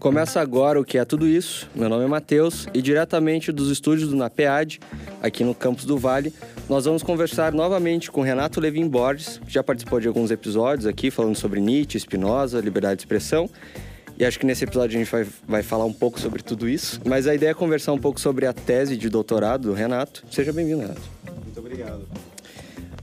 Começa agora o que é tudo isso. Meu nome é Matheus e diretamente dos estúdios do NAPEAD, aqui no campus do Vale, nós vamos conversar novamente com Renato Levin Borges, que já participou de alguns episódios aqui falando sobre Nietzsche, Spinoza, liberdade de expressão. E acho que nesse episódio a gente vai, vai falar um pouco sobre tudo isso. Mas a ideia é conversar um pouco sobre a tese de doutorado do Renato. Seja bem-vindo, Renato. Muito obrigado.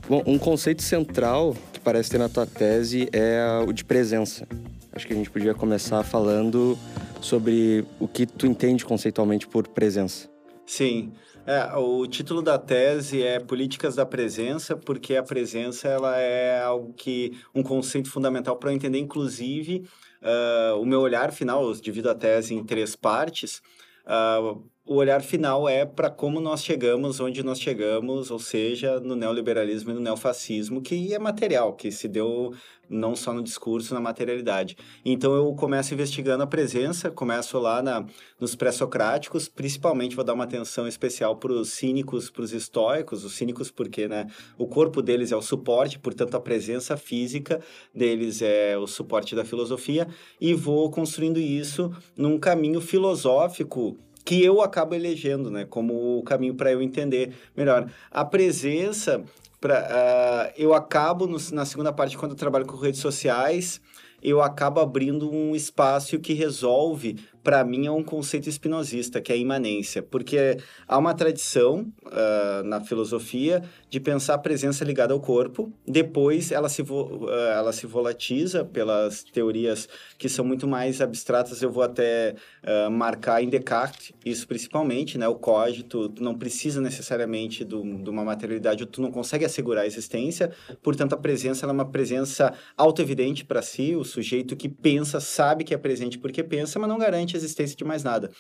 Bom, um conceito central parece ter na tua tese é o de presença. Acho que a gente podia começar falando sobre o que tu entende conceitualmente por presença. Sim. É, o título da tese é Políticas da Presença, porque a presença ela é algo que um conceito fundamental para eu entender, inclusive, uh, o meu olhar final. Eu divido a tese em três partes. Uh, o olhar final é para como nós chegamos onde nós chegamos, ou seja, no neoliberalismo e no neofascismo, que é material, que se deu não só no discurso, na materialidade. Então eu começo investigando a presença, começo lá na, nos pré-socráticos, principalmente vou dar uma atenção especial para os cínicos, para os estoicos, os cínicos porque né, o corpo deles é o suporte, portanto a presença física deles é o suporte da filosofia, e vou construindo isso num caminho filosófico que eu acabo elegendo, né, como o caminho para eu entender melhor. A presença, pra, uh, eu acabo no, na segunda parte, quando eu trabalho com redes sociais, eu acabo abrindo um espaço que resolve para mim, é um conceito espinosista, que é a imanência, porque há uma tradição uh, na filosofia de pensar a presença ligada ao corpo, depois ela se, uh, ela se volatiza pelas teorias que são muito mais abstratas, eu vou até uh, marcar em Descartes, isso principalmente, né, o cógito, tu não precisa necessariamente do, de uma materialidade, tu não consegue assegurar a existência, portanto a presença é uma presença auto-evidente para si, o sujeito que pensa sabe que é presente porque pensa, mas não garante a existência de mais nada.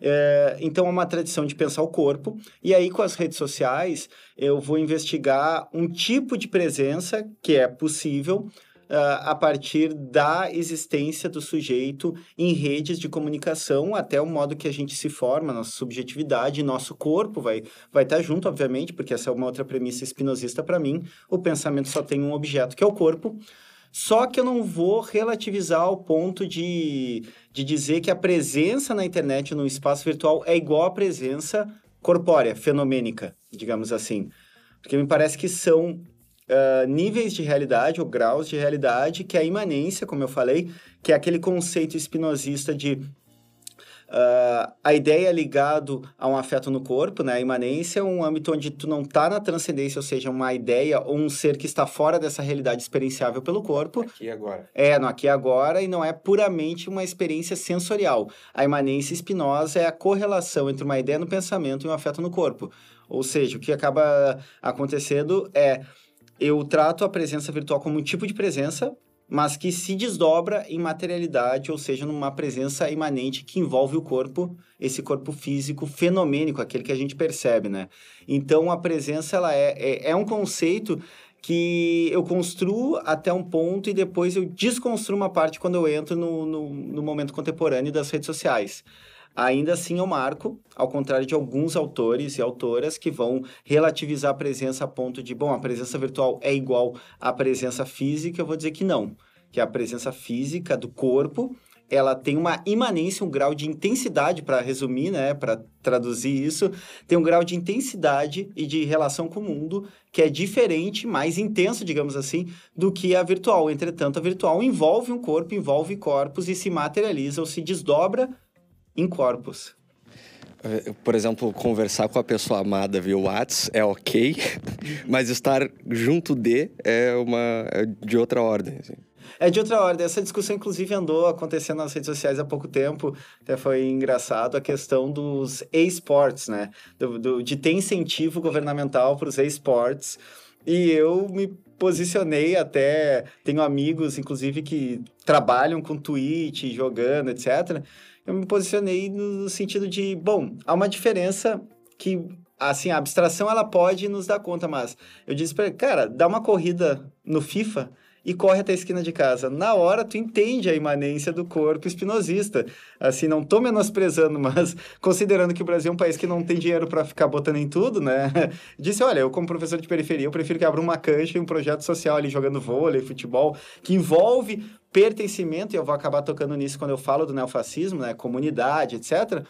É, então, é uma tradição de pensar o corpo. E aí, com as redes sociais, eu vou investigar um tipo de presença que é possível uh, a partir da existência do sujeito em redes de comunicação, até o modo que a gente se forma, nossa subjetividade, nosso corpo vai vai estar tá junto, obviamente, porque essa é uma outra premissa espinosista para mim. O pensamento só tem um objeto, que é o corpo. Só que eu não vou relativizar ao ponto de, de dizer que a presença na internet, no espaço virtual, é igual à presença corpórea, fenomênica, digamos assim. Porque me parece que são uh, níveis de realidade ou graus de realidade que a imanência, como eu falei, que é aquele conceito espinosista de Uh, a ideia é ligado a um afeto no corpo, né? A imanência é um âmbito onde tu não está na transcendência, ou seja, uma ideia ou um ser que está fora dessa realidade experienciável pelo corpo. Aqui e agora. É, no aqui e agora, e não é puramente uma experiência sensorial. A imanência espinosa é a correlação entre uma ideia no pensamento e um afeto no corpo. Ou seja, o que acaba acontecendo é eu trato a presença virtual como um tipo de presença, mas que se desdobra em materialidade, ou seja, numa presença imanente que envolve o corpo, esse corpo físico fenomênico, aquele que a gente percebe, né? Então, a presença, ela é, é, é um conceito que eu construo até um ponto e depois eu desconstruo uma parte quando eu entro no, no, no momento contemporâneo das redes sociais. Ainda assim, eu marco, ao contrário de alguns autores e autoras que vão relativizar a presença a ponto de, bom, a presença virtual é igual à presença física, eu vou dizer que não. Que a presença física do corpo ela tem uma imanência, um grau de intensidade, para resumir, né, para traduzir isso, tem um grau de intensidade e de relação com o mundo que é diferente, mais intenso, digamos assim, do que a virtual. Entretanto, a virtual envolve um corpo, envolve corpos e se materializa ou se desdobra em corpos. Eh, por exemplo, conversar com a pessoa amada via WhatsApp é ok, mas estar junto de é uma é de outra ordem. Assim. É de outra ordem. Essa discussão, inclusive, andou acontecendo nas redes sociais há pouco tempo. Até foi engraçado a questão dos esportes, né? Do, do, de ter incentivo governamental para os esportes. E eu me posicionei até. Tenho amigos, inclusive, que trabalham com Twitch, jogando, etc eu me posicionei no sentido de, bom, há uma diferença que, assim, a abstração ela pode nos dar conta, mas eu disse para cara, dá uma corrida no FIFA e corre até a esquina de casa. Na hora, tu entende a imanência do corpo espinosista. Assim, não tô menosprezando, mas considerando que o Brasil é um país que não tem dinheiro para ficar botando em tudo, né? Disse, olha, eu como professor de periferia, eu prefiro que abra uma cancha e um projeto social ali jogando vôlei, futebol, que envolve pertencimento, e eu vou acabar tocando nisso quando eu falo do neofascismo, né? Comunidade, etc.,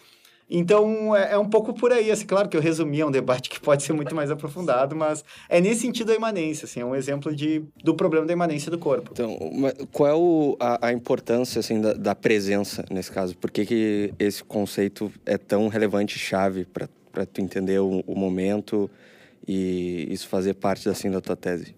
então, é, é, um pouco por aí, assim, claro que eu resumi, é um debate que pode ser muito mais aprofundado, mas é nesse sentido a imanência, assim, é um exemplo de, do problema da imanência do corpo. Então, qual é o, a, a, importância, assim, da, da, presença nesse caso? Por que, que esse conceito é tão relevante chave para tu entender o, o, momento e isso fazer parte, assim, da tua tese?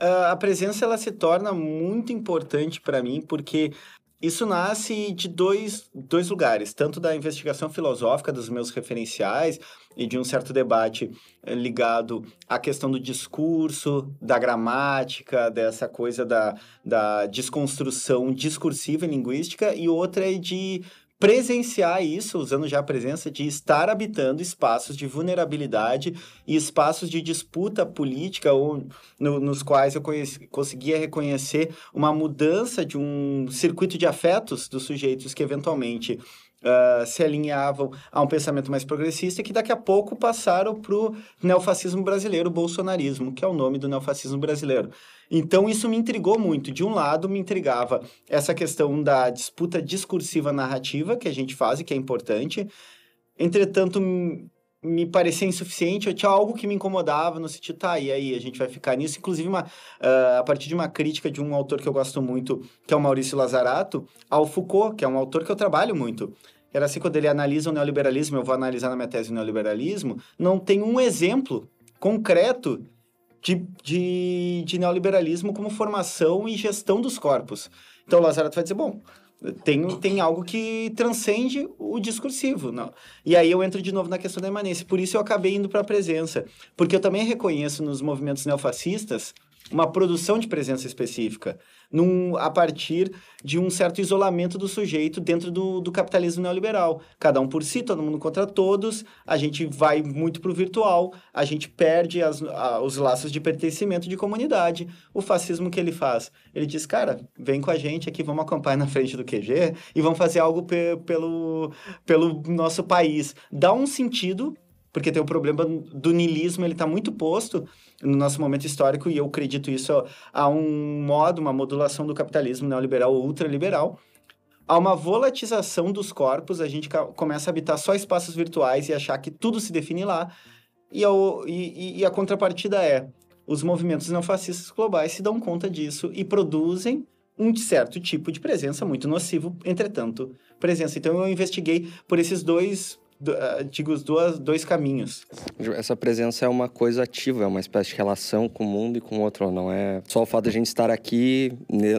Uh, a presença, ela se torna muito importante para mim, porque isso nasce de dois, dois lugares, tanto da investigação filosófica dos meus referenciais e de um certo debate eh, ligado à questão do discurso, da gramática, dessa coisa da, da desconstrução discursiva e linguística, e outra é de presenciar isso, usando já a presença de estar habitando espaços de vulnerabilidade e espaços de disputa política, ou no, nos quais eu conheci, conseguia reconhecer uma mudança de um circuito de afetos dos sujeitos que eventualmente Uh, se alinhavam a um pensamento mais progressista que daqui a pouco passaram para o neofascismo brasileiro, o bolsonarismo, que é o nome do neofascismo brasileiro. Então, isso me intrigou muito. De um lado, me intrigava essa questão da disputa discursiva narrativa que a gente faz e que é importante. Entretanto, me parecia insuficiente, eu tinha algo que me incomodava no sentido, tá, e aí, a gente vai ficar nisso. Inclusive, uma, uh, a partir de uma crítica de um autor que eu gosto muito, que é o Maurício Lazarato, ao Foucault, que é um autor que eu trabalho muito. Era assim, quando ele analisa o neoliberalismo, eu vou analisar na minha tese o neoliberalismo, não tem um exemplo concreto de, de, de neoliberalismo como formação e gestão dos corpos. Então, o Lazaro vai dizer, bom, tem, tem algo que transcende o discursivo. Não. E aí eu entro de novo na questão da imanência. Por isso eu acabei indo para a presença. Porque eu também reconheço nos movimentos neofascistas uma produção de presença específica num, a partir de um certo isolamento do sujeito dentro do, do capitalismo neoliberal. Cada um por si, todo mundo contra todos, a gente vai muito para o virtual, a gente perde as, a, os laços de pertencimento de comunidade. O fascismo que ele faz? Ele diz, cara, vem com a gente aqui, vamos acampar na frente do QG e vamos fazer algo pe pelo, pelo nosso país. Dá um sentido porque tem o problema do niilismo, ele está muito posto no nosso momento histórico, e eu acredito isso a um modo, uma modulação do capitalismo neoliberal ou ultraliberal. Há uma volatização dos corpos, a gente começa a habitar só espaços virtuais e achar que tudo se define lá, e, e, e a contrapartida é, os movimentos neofascistas globais se dão conta disso e produzem um certo tipo de presença muito nocivo, entretanto, presença. Então eu investiguei por esses dois digo, os dois, dois caminhos. Essa presença é uma coisa ativa, é uma espécie de relação com o mundo e com o outro, não é só o fato de a gente estar aqui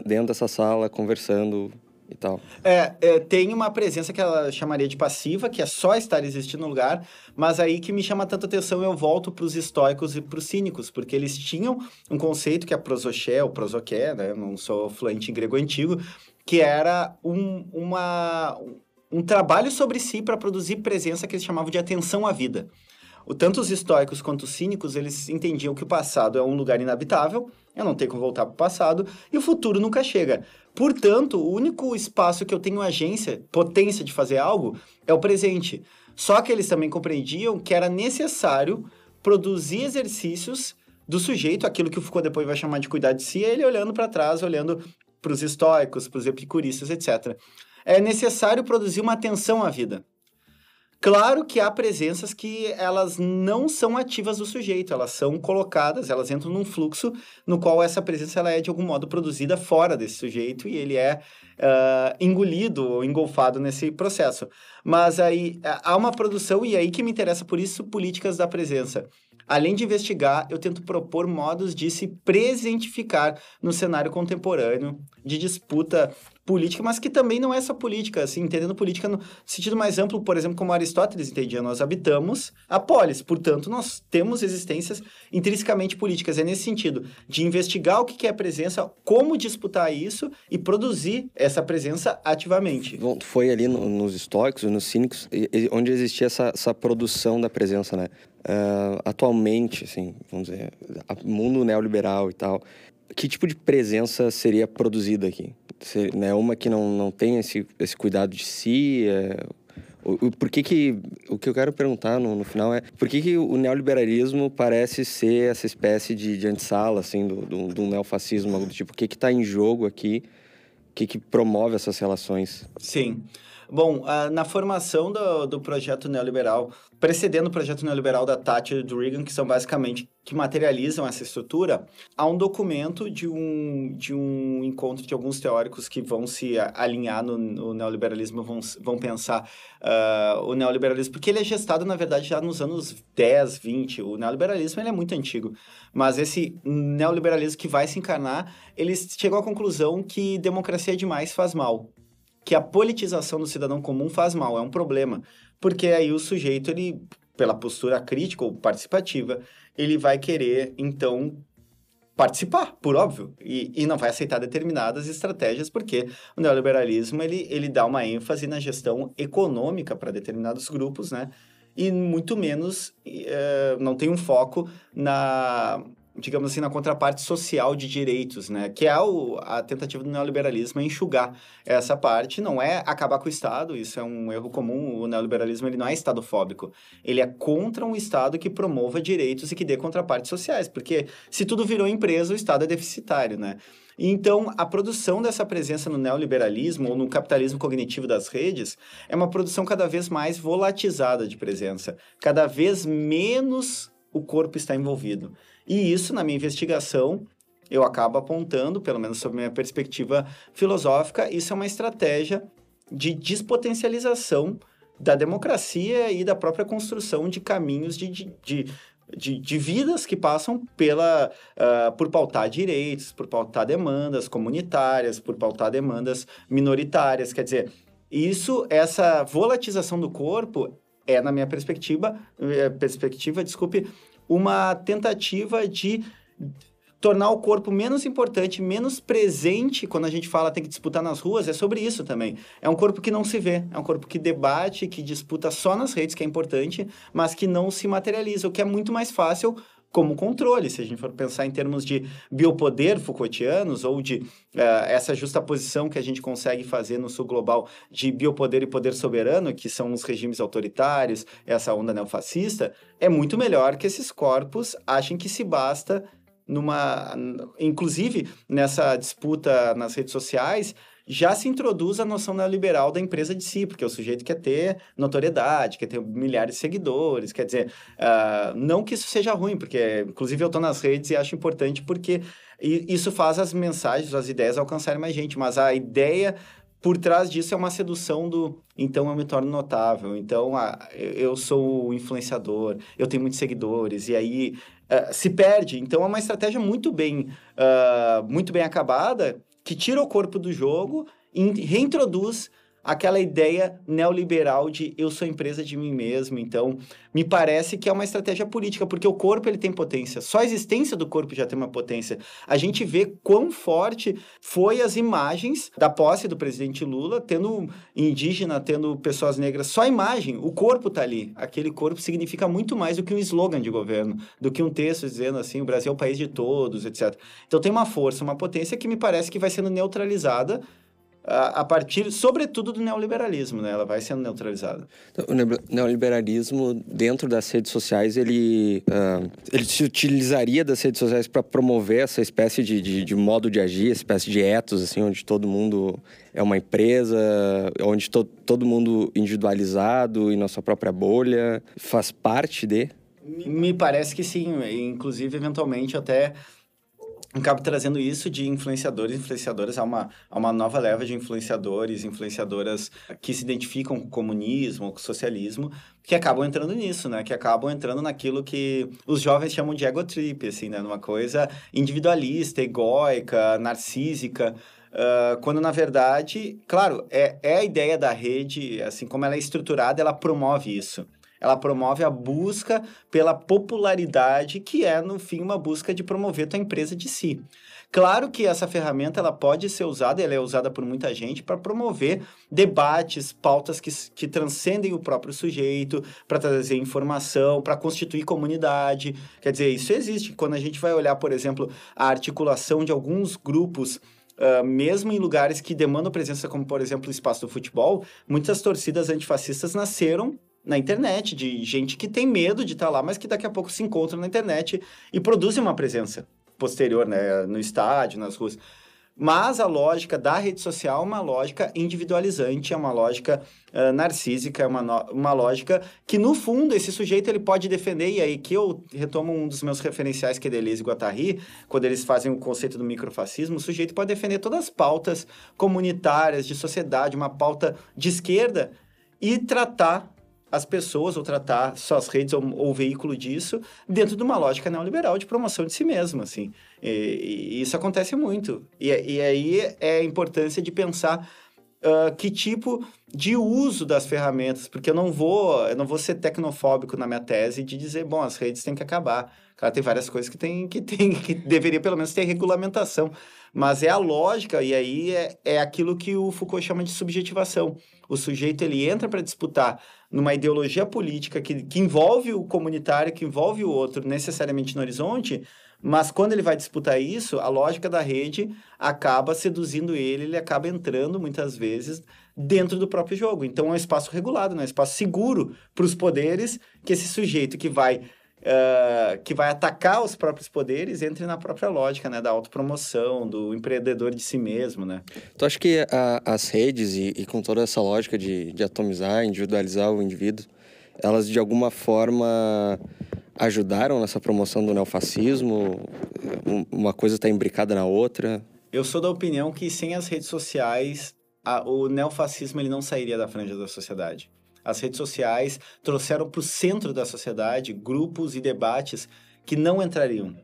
dentro dessa sala conversando e tal. É, é, tem uma presença que ela chamaria de passiva, que é só estar existindo no lugar, mas aí que me chama tanta atenção eu volto para os estoicos e para os cínicos, porque eles tinham um conceito que é prosoché, ou prosoché, né? Eu não sou fluente em grego antigo, que era um, uma um trabalho sobre si para produzir presença que eles chamavam de atenção à vida. O, tanto os estoicos quanto os cínicos, eles entendiam que o passado é um lugar inabitável, eu não tenho como voltar para o passado, e o futuro nunca chega. Portanto, o único espaço que eu tenho agência, potência de fazer algo, é o presente. Só que eles também compreendiam que era necessário produzir exercícios do sujeito, aquilo que o Foucault depois vai chamar de cuidar de si, ele olhando para trás, olhando para os estoicos, para os epicuristas, etc é necessário produzir uma atenção à vida. Claro que há presenças que elas não são ativas do sujeito, elas são colocadas, elas entram num fluxo no qual essa presença ela é de algum modo produzida fora desse sujeito e ele é uh, engolido ou engolfado nesse processo. Mas aí há uma produção, e aí que me interessa por isso, políticas da presença. Além de investigar, eu tento propor modos de se presentificar no cenário contemporâneo de disputa política, mas que também não é só política, assim, entendendo política no sentido mais amplo, por exemplo, como Aristóteles entendia, nós habitamos a polis, portanto, nós temos existências intrinsecamente políticas. É nesse sentido, de investigar o que é presença, como disputar isso e produzir essa presença ativamente. Bom, foi ali no, nos estoicos, nos cínicos, onde existia essa, essa produção da presença, né? Uh, atualmente, assim, vamos dizer, mundo neoliberal e tal, que tipo de presença seria produzida aqui? Ser, né, uma que não, não tem esse, esse cuidado de si? É, o, o, por que que, o que eu quero perguntar no, no final é por que, que o neoliberalismo parece ser essa espécie de, de antessala, assim, do, do, do neofascismo, algo do tipo? O que está em jogo aqui? O que, que promove essas relações? Sim. Bom, na formação do, do projeto neoliberal, precedendo o projeto neoliberal da Thatcher e do Reagan, que são basicamente que materializam essa estrutura, há um documento de um, de um encontro de alguns teóricos que vão se alinhar no, no neoliberalismo, vão, vão pensar uh, o neoliberalismo, porque ele é gestado, na verdade, já nos anos 10, 20. O neoliberalismo ele é muito antigo, mas esse neoliberalismo que vai se encarnar, eles chegam à conclusão que democracia demais faz mal que a politização do cidadão comum faz mal, é um problema. Porque aí o sujeito, ele, pela postura crítica ou participativa, ele vai querer, então, participar, por óbvio, e, e não vai aceitar determinadas estratégias, porque o neoliberalismo, ele, ele dá uma ênfase na gestão econômica para determinados grupos, né? E muito menos, é, não tem um foco na digamos assim, na contraparte social de direitos, né? Que é o, a tentativa do neoliberalismo é enxugar essa parte, não é acabar com o Estado, isso é um erro comum, o neoliberalismo ele não é estadofóbico, ele é contra um Estado que promova direitos e que dê contrapartes sociais, porque se tudo virou empresa, o Estado é deficitário, né? Então, a produção dessa presença no neoliberalismo ou no capitalismo cognitivo das redes é uma produção cada vez mais volatizada de presença, cada vez menos o corpo está envolvido. E isso, na minha investigação, eu acabo apontando, pelo menos sob minha perspectiva filosófica, isso é uma estratégia de despotencialização da democracia e da própria construção de caminhos de, de, de de, de, vidas que passam pela, uh, por pautar direitos, por pautar demandas comunitárias, por pautar demandas minoritárias. Quer dizer, isso, essa volatização do corpo é, na minha perspectiva, eh, perspectiva, desculpe, uma tentativa de tornar o corpo menos importante, menos presente quando a gente fala tem que disputar nas ruas, é sobre isso também. É um corpo que não se vê, é um corpo que debate, que disputa só nas redes, que é importante, mas que não se materializa, o que é muito mais fácil como controle, se a gente for pensar em termos de biopoder Foucaultianos ou de uh, essa justa posição que a gente consegue fazer no sul global de biopoder e poder soberano, que são os regimes autoritários, essa onda neofascista, é muito melhor que esses corpos achem que se basta numa inclusive nessa disputa nas redes sociais já se introduz a noção neoliberal da empresa de si, porque o sujeito quer ter notoriedade, quer ter milhares de seguidores, quer dizer, uh, não que isso seja ruim, porque, inclusive, eu estou nas redes e acho importante porque isso faz as mensagens, as ideias alcançarem mais gente, mas a ideia por trás disso é uma sedução do então eu me torno notável, então ah, eu sou influenciador, eu tenho muitos seguidores, e aí uh, se perde. Então é uma estratégia muito bem, uh, muito bem acabada que tira o corpo do jogo e reintroduz aquela ideia neoliberal de eu sou empresa de mim mesmo. Então, me parece que é uma estratégia política, porque o corpo ele tem potência. Só a existência do corpo já tem uma potência. A gente vê quão forte foi as imagens da posse do presidente Lula, tendo indígena, tendo pessoas negras. Só a imagem, o corpo tá ali. Aquele corpo significa muito mais do que um slogan de governo, do que um texto dizendo assim, o Brasil é o país de todos, etc. Então tem uma força, uma potência que me parece que vai sendo neutralizada a, partir, sobretudo, do neoliberalismo, né? Ela vai sendo neutralizada. Então, o neoliberalismo, dentro das redes sociais, ele, uh, ele se utilizaria das redes sociais para promover essa espécie de, de, de, modo de agir, espécie de etos, assim, onde todo mundo é uma empresa, onde to, todo mundo individualizado e na sua própria bolha faz parte de? Me parece que sim. Inclusive, eventualmente, até acaba trazendo isso de influenciadores e influenciadoras a uma, a uma nova leva de influenciadores, influenciadoras que se identificam com o comunismo, com o socialismo, que acabam entrando nisso, né? Que acabam entrando naquilo que os jovens chamam de ego trip, assim, né? Numa coisa individualista, egóica, narcísica, uh, quando na verdade, claro, é, é a ideia da rede, assim como ela é estruturada, ela promove isso ela promove a busca pela popularidade, que é, no fim, uma busca de promover tua empresa de si. Claro que essa ferramenta ela pode ser usada, ela é usada por muita gente para promover debates, pautas que, que transcendem o próprio sujeito, para trazer informação, para constituir comunidade. Quer dizer, isso existe. Quando a gente vai olhar, por exemplo, a articulação de alguns grupos Uh, mesmo em lugares que demandam presença, como por exemplo o espaço do futebol, muitas torcidas antifascistas nasceram na internet, de gente que tem medo de estar lá, mas que daqui a pouco se encontram na internet e produzem uma presença posterior, né, no estádio, nas ruas. Mas a lógica da rede social é uma lógica individualizante, é uma lógica uh, narcísica, é uma, uma lógica que, no fundo, esse sujeito ele pode defender, e aí que eu retomo um dos meus referenciais, que é Deleuze e Guattari, quando eles fazem o conceito do microfascismo, o sujeito pode defender todas as pautas comunitárias, de sociedade, uma pauta de esquerda, e tratar as pessoas ou tratar suas redes ou, ou veículo disso dentro de uma lógica neoliberal de promoção de si mesmo, assim. E, e isso acontece muito. E, e, aí é a importância de pensar uh, que tipo de uso das ferramentas, porque eu não vou, eu não vou ser tecnofóbico na minha tese de dizer, bom, as redes têm que acabar. Claro, tem várias coisas que tem que tem que deveria pelo menos ter regulamentação, mas é a lógica e aí é, é aquilo que o Foucault chama de subjetivação. O sujeito ele entra para disputar numa ideologia política que, que envolve o comunitário, que envolve o outro necessariamente no horizonte, mas quando ele vai disputar isso, a lógica da rede acaba seduzindo ele, ele acaba entrando muitas vezes dentro do próprio jogo. Então é um espaço regulado, né? um espaço seguro para os poderes que esse sujeito que vai Uh, que vai atacar os próprios poderes entre na própria lógica, né? Da autopromoção, do empreendedor de si mesmo, né? Tu acha que a, as redes, e, e, com toda essa lógica de, de atomizar, individualizar o indivíduo, elas de alguma forma ajudaram nessa promoção do neofascismo? Uma coisa está imbricada na outra? Eu sou da opinião que sem as redes sociais, a, o neofascismo ele não sairia da franja da sociedade. As redes sociais trouxeram para o centro da sociedade grupos e debates que não entrariam.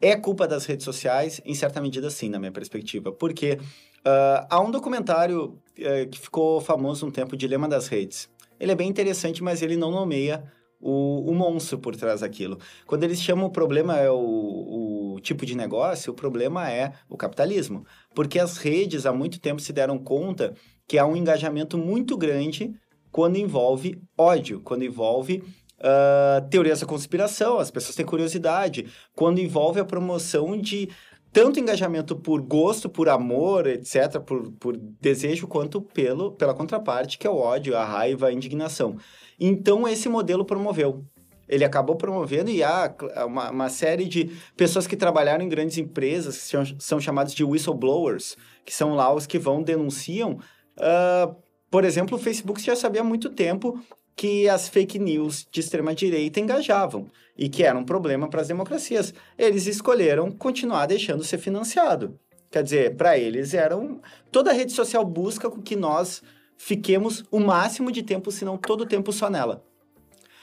É culpa das redes sociais? Em certa medida, sim, na minha perspectiva. Porque uh, há um documentário uh, que ficou famoso um tempo, Dilema das Redes. Ele é bem interessante, mas ele não nomeia o, o monstro por trás daquilo. Quando eles chamam o problema é o, o tipo de negócio, o problema é o capitalismo. Porque as redes há muito tempo se deram conta que há um engajamento muito grande quando envolve ódio, quando envolve uh, teorias da conspiração, as pessoas têm curiosidade, quando envolve a promoção de tanto engajamento por gosto, por amor, etc., por, por desejo, quanto pelo, pela contraparte, que é o ódio, a raiva, a indignação. Então, esse modelo promoveu. Ele acabou promovendo e há uma, uma série de pessoas que trabalharam em grandes empresas, que são, são chamados de whistleblowers, que são lá os que vão, denunciam uh, por exemplo, o Facebook já sabia há muito tempo que as fake news de extrema direita engajavam e que era um problema para as democracias. Eles escolheram continuar deixando ser financiado. Quer dizer, para eles eram toda rede social busca que nós fiquemos o máximo de tempo, se não todo o tempo só nela.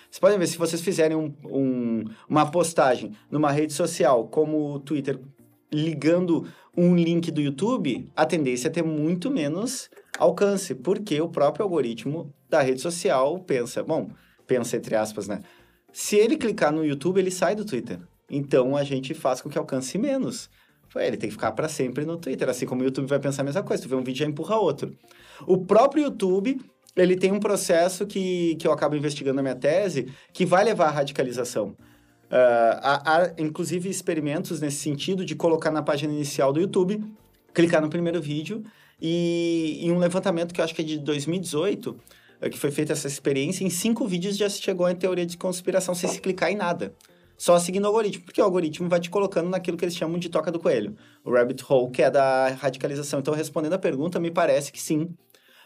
Vocês podem ver, se vocês fizerem um, um, uma postagem numa rede social como o Twitter, ligando um link do YouTube, a tendência é ter muito menos alcance, porque o próprio algoritmo da rede social pensa, bom, pensa entre aspas, né? Se ele clicar no YouTube, ele sai do Twitter. Então a gente faz com que alcance menos. Ele tem que ficar para sempre no Twitter, assim como o YouTube vai pensar a mesma coisa. Tu vê um vídeo já empurra outro. O próprio YouTube, ele tem um processo que, que eu acabo investigando na minha tese, que vai levar à radicalização. Uh, há, há, inclusive, experimentos nesse sentido de colocar na página inicial do YouTube, clicar no primeiro vídeo e em um levantamento que eu acho que é de 2018, é, que foi feita essa experiência, em cinco vídeos já se chegou em teoria de conspiração sem se clicar em nada. Só seguindo o algoritmo, porque o algoritmo vai te colocando naquilo que eles chamam de toca do coelho. O rabbit hole, que é da radicalização. Então, respondendo a pergunta, me parece que sim,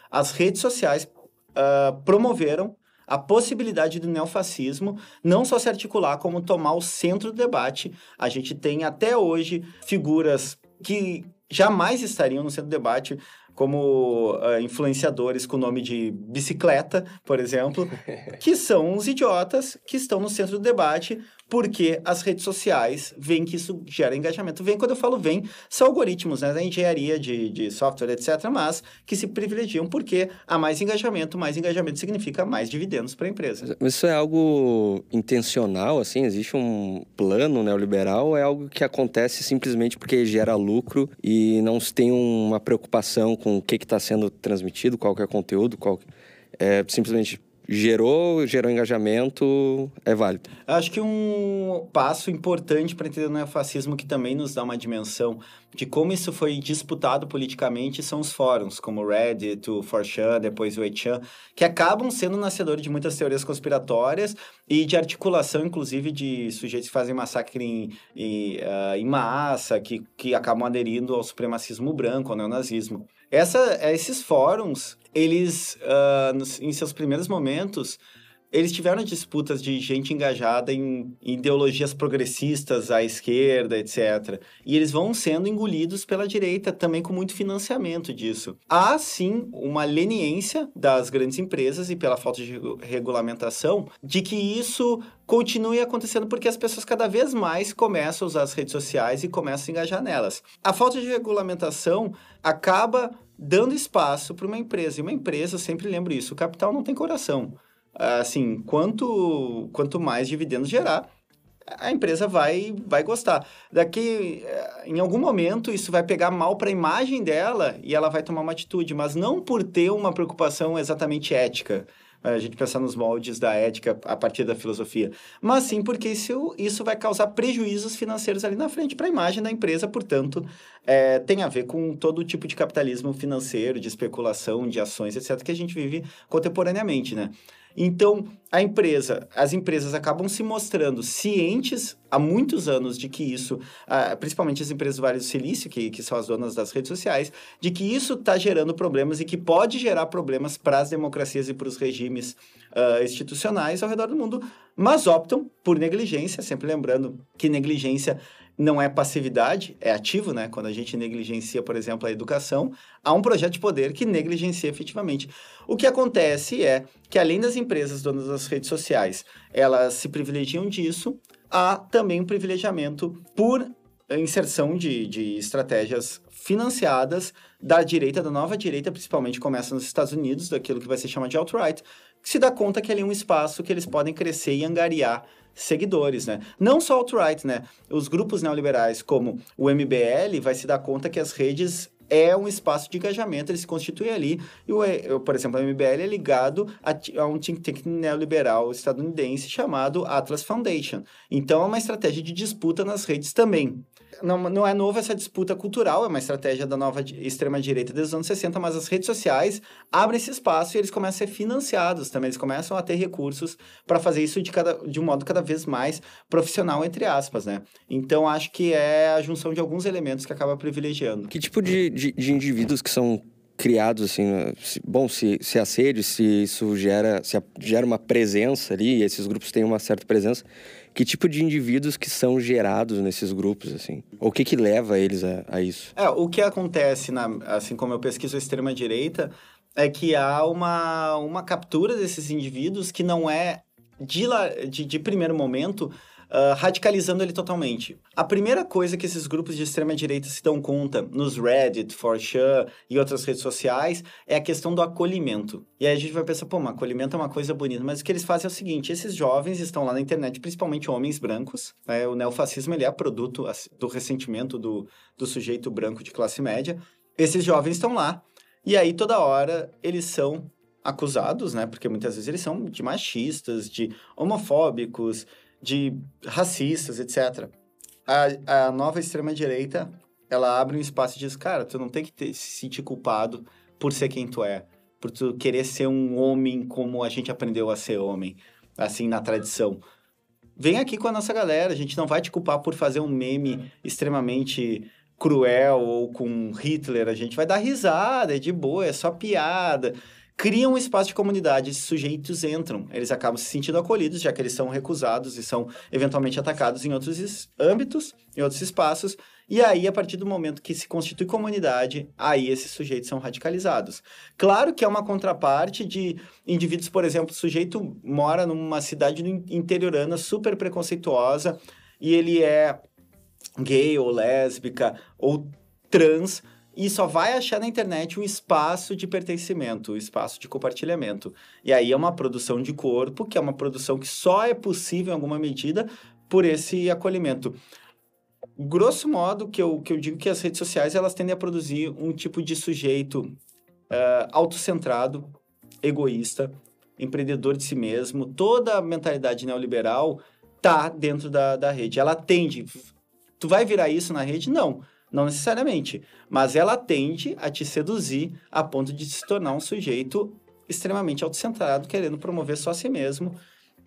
as redes sociais uh, promoveram a possibilidade do neofascismo não só se articular, como tomar o centro do debate. A gente tem até hoje figuras que jamais estariam no centro do debate. como uh, influenciadores com o nome de bicicleta, por exemplo, que são uns idiotas que estão no centro do debate porque as redes sociais veem que isso gera engajamento. Vem, quando eu falo vem, são algoritmos, né, da engenharia de, de software, etc., mas que se privilegiam porque há mais engajamento, mais engajamento significa mais dividendos para a empresa. Mas isso é algo intencional, assim? Existe um plano neoliberal ou é algo que acontece simplesmente porque gera lucro e não se tem uma preocupação com o que está sendo transmitido, qual é o conteúdo, qual... É simplesmente gerou, gerou engajamento, é válido. Acho que um passo importante para entender o neofascismo que também nos dá uma dimensão de como isso foi disputado politicamente são os fóruns, como o Reddit, o 4chan, depois o 8chan, que acabam sendo nascedores de muitas teorias conspiratórias e de articulação, inclusive, de sujeitos que fazem massacre em, em, uh, em massa, que, que acabam aderindo ao supremacismo branco, ao neonazismo. Essa, esses fóruns, eles, uh, nos, em seus primeiros momentos, eles tiveram disputas de gente engajada em ideologias progressistas à esquerda, etc. E eles vão sendo engolidos pela direita, também com muito financiamento disso. Há, sim, uma leniência das grandes empresas e pela falta de regulamentação de que isso continue acontecendo porque as pessoas cada vez mais começam a usar as redes sociais e começam a engajar nelas. A falta de regulamentação acaba dando espaço para uma empresa. E uma empresa, eu sempre lembro isso, o capital não tem coração assim, quanto, quanto mais dividendos gerar, a empresa vai, vai gostar. Daqui, eh, em algum momento, isso vai pegar mal para a imagem dela e ela vai tomar uma atitude, mas não por ter uma preocupação exatamente ética. A gente pensar nos moldes da ética a partir da filosofia, mas sim porque isso, isso vai causar prejuízos financeiros ali na frente para a imagem da empresa, portanto, é, tem a ver com todo tipo de capitalismo financeiro, de especulação, de ações, etc., que a gente vive contemporaneamente, né? Então, a empresa, as empresas acabam se mostrando cientes há muitos anos de que isso, uh, principalmente as empresas do Vale do Silício, que, que são as donas das redes sociais, de que isso está gerando problemas e que pode gerar problemas para as democracias e para os regimes uh, institucionais ao redor do mundo, mas optam por negligência, sempre lembrando que negligência não é passividade, é ativo, né? Quando a gente negligencia, por exemplo, a educação, há um projeto de poder que negligencia efetivamente. O que acontece é que, além das empresas donas das redes sociais, elas se privilegiam disso, há também um privilegiamento por inserção de, de estratégias financiadas da direita, da nova direita, principalmente começa nos Estados Unidos, daquilo que vai ser chamado de alt-right, que se dá conta que ali é um espaço que eles podem crescer e angariar seguidores, né? Não só alt-right, né? Os grupos neoliberais como o MBL vai se dar conta que as redes é um espaço de engajamento, ele se constitui ali. E, o, por exemplo, o MBL é ligado a, a, um think tank neoliberal estadunidense chamado Atlas Foundation. Então, é uma estratégia de disputa nas redes também não, não é novo essa disputa cultural, é uma estratégia da nova extrema-direita desde os anos 60, mas as redes sociais abrem esse espaço e eles começam a ser financiados também, eles começam a ter recursos para fazer isso de, cada, de um modo cada vez mais profissional, entre aspas, né? Então, acho que é a junção de alguns elementos que acaba privilegiando. Que tipo de, de, de indivíduos que são criados assim, se, bom, se, se assédio, se isso gera, se gera uma presença ali, esses grupos têm uma certa presença, que tipo de indivíduos que são gerados nesses grupos, assim? O que que leva eles a, a isso? É, o que acontece, na, assim como eu pesquiso a extrema-direita, é que há uma, uma captura desses indivíduos que não é, de, de, de primeiro momento, uh, radicalizando ele totalmente. A primeira coisa que esses grupos de extrema-direita se dão conta nos Reddit, 4chan e outras redes sociais é a questão do acolhimento. E aí a gente vai pensar, pô, mas acolhimento é uma coisa bonita. Mas o que eles fazem é o seguinte, esses jovens estão lá na internet, principalmente homens brancos, né? o neofascismo ele é produto do ressentimento do, do sujeito branco de classe média. Esses jovens estão lá, e aí toda hora eles são acusados, né? Porque muitas vezes eles são de machistas, de homofóbicos, de racistas, etc. A, a nova extrema-direita, ela abre um espaço e diz, cara, tu não tem que ter, se sentir culpado por ser quem tu é, por tu querer ser um homem como a gente aprendeu a ser homem, assim, na tradição. Vem aqui com a nossa galera, a gente não vai te culpar por fazer um meme extremamente cruel ou com Hitler, a gente vai dar risada, é de boa, é só piada. Cria um espaço de comunidade, esses sujeitos entram, eles acabam se sentindo acolhidos, já que eles são recusados e são eventualmente atacados em outros âmbitos, em outros espaços, e aí, a partir do momento que se constitui comunidade, aí esses sujeitos são radicalizados. Claro que é uma contraparte de indivíduos, por exemplo, o sujeito mora numa cidade interiorana super preconceituosa e ele é gay ou lésbica ou trans e só vai achar na internet um espaço de pertencimento, um espaço de compartilhamento. E aí é uma produção de corpo, que é uma produção que só é possível em alguma medida por esse acolhimento. Grosso modo, que eu, que eu digo que as redes sociais elas tendem a produzir um tipo de sujeito uh, autocentrado, egoísta, empreendedor de si mesmo. Toda a mentalidade neoliberal tá dentro da, da rede. Ela tende. Tu vai virar isso na rede? Não não necessariamente. Mas ela tende a te seduzir a ponto de se tornar um sujeito extremamente autocentrado, querendo promover só a si mesmo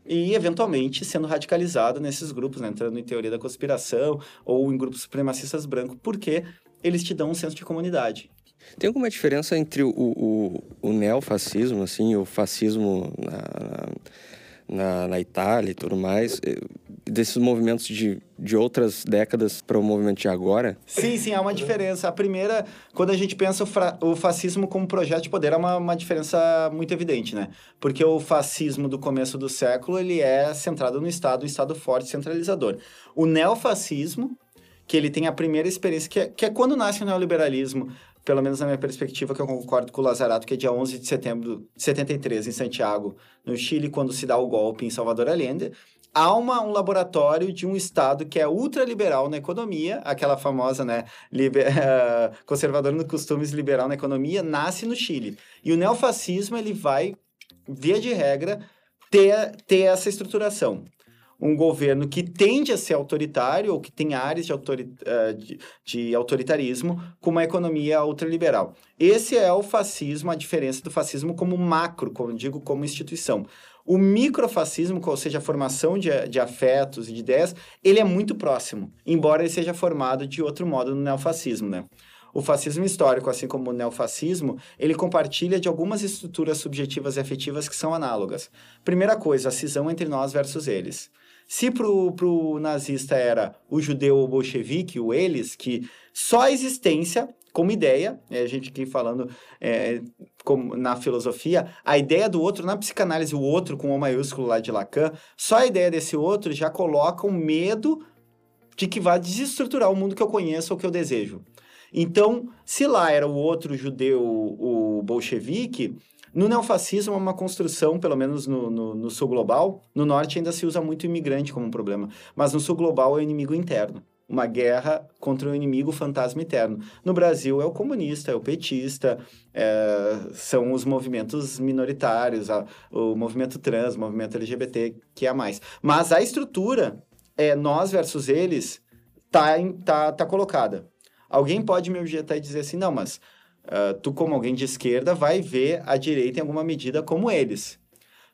e, eventualmente, sendo radicalizado nesses grupos, né? entrando em teoria da conspiração ou em grupos supremacistas brancos, porque eles te dão um senso de comunidade. Tem alguma diferença entre o, o, o neofascismo, assim, o fascismo na, na, na Itália e tudo mais, desses movimentos de, de outras décadas para o movimento de agora? Sim, sim, há uma diferença. A primeira, quando a gente pensa o, fra, o fascismo como projeto de poder, é uma, uma diferença muito evidente, né? Porque o fascismo do começo do século, ele é centrado no Estado, um Estado forte, centralizador. O neofascismo, que ele tem a primeira experiência, que é, que é quando nasce o neoliberalismo, pelo menos na minha perspectiva, que eu concordo com o Lazarato, que é dia 11 de setembro de 73, em Santiago, no Chile, quando se dá o golpe em Salvador Allende, há uma, um laboratório de um Estado que é ultraliberal na economia, aquela famosa, né, liber, uh, conservador nos costumes, liberal na economia, nasce no Chile. E o neofascismo, ele vai, via de regra, ter, ter essa estruturação um governo que tende a ser autoritário ou que tem áreas de, autori uh, de, de, autoritarismo com uma economia ultraliberal. Esse é o fascismo, a diferença do fascismo como macro, como digo, como instituição. O microfascismo, ou seja, a formação de, de afetos e de ideias, ele é muito próximo, embora ele seja formado de outro modo no neofascismo, né? O fascismo histórico, assim como o neofascismo, ele compartilha de algumas estruturas subjetivas e afetivas que são análogas. Primeira coisa, a cisão entre nós versus eles. Se pro, pro nazista era o judeu ou bolchevique, o eles, que só a existência como ideia, é, a gente aqui falando é, como na filosofia, a ideia do outro, na psicanálise, o outro com o maiúsculo lá de Lacan, só a ideia desse outro já coloca um medo de que vai desestruturar o mundo que eu conheço ou que eu desejo. Então, se lá era o outro judeu, o bolchevique, no neofascismo é uma construção, pelo menos no, no, no, sul global. No norte ainda se usa muito imigrante como um problema, mas no sul global é o inimigo interno. Uma guerra contra o inimigo fantasma interno. No Brasil é o comunista, é o petista, é, são os movimentos minoritários, a, o movimento trans, o movimento LGBT, que é mais. Mas a estrutura, é nós versus eles, tá, tá, tá colocada. Alguém pode me objetar e dizer assim, não, mas uh, tu, como alguém de esquerda, vai ver a direita em alguma medida como eles.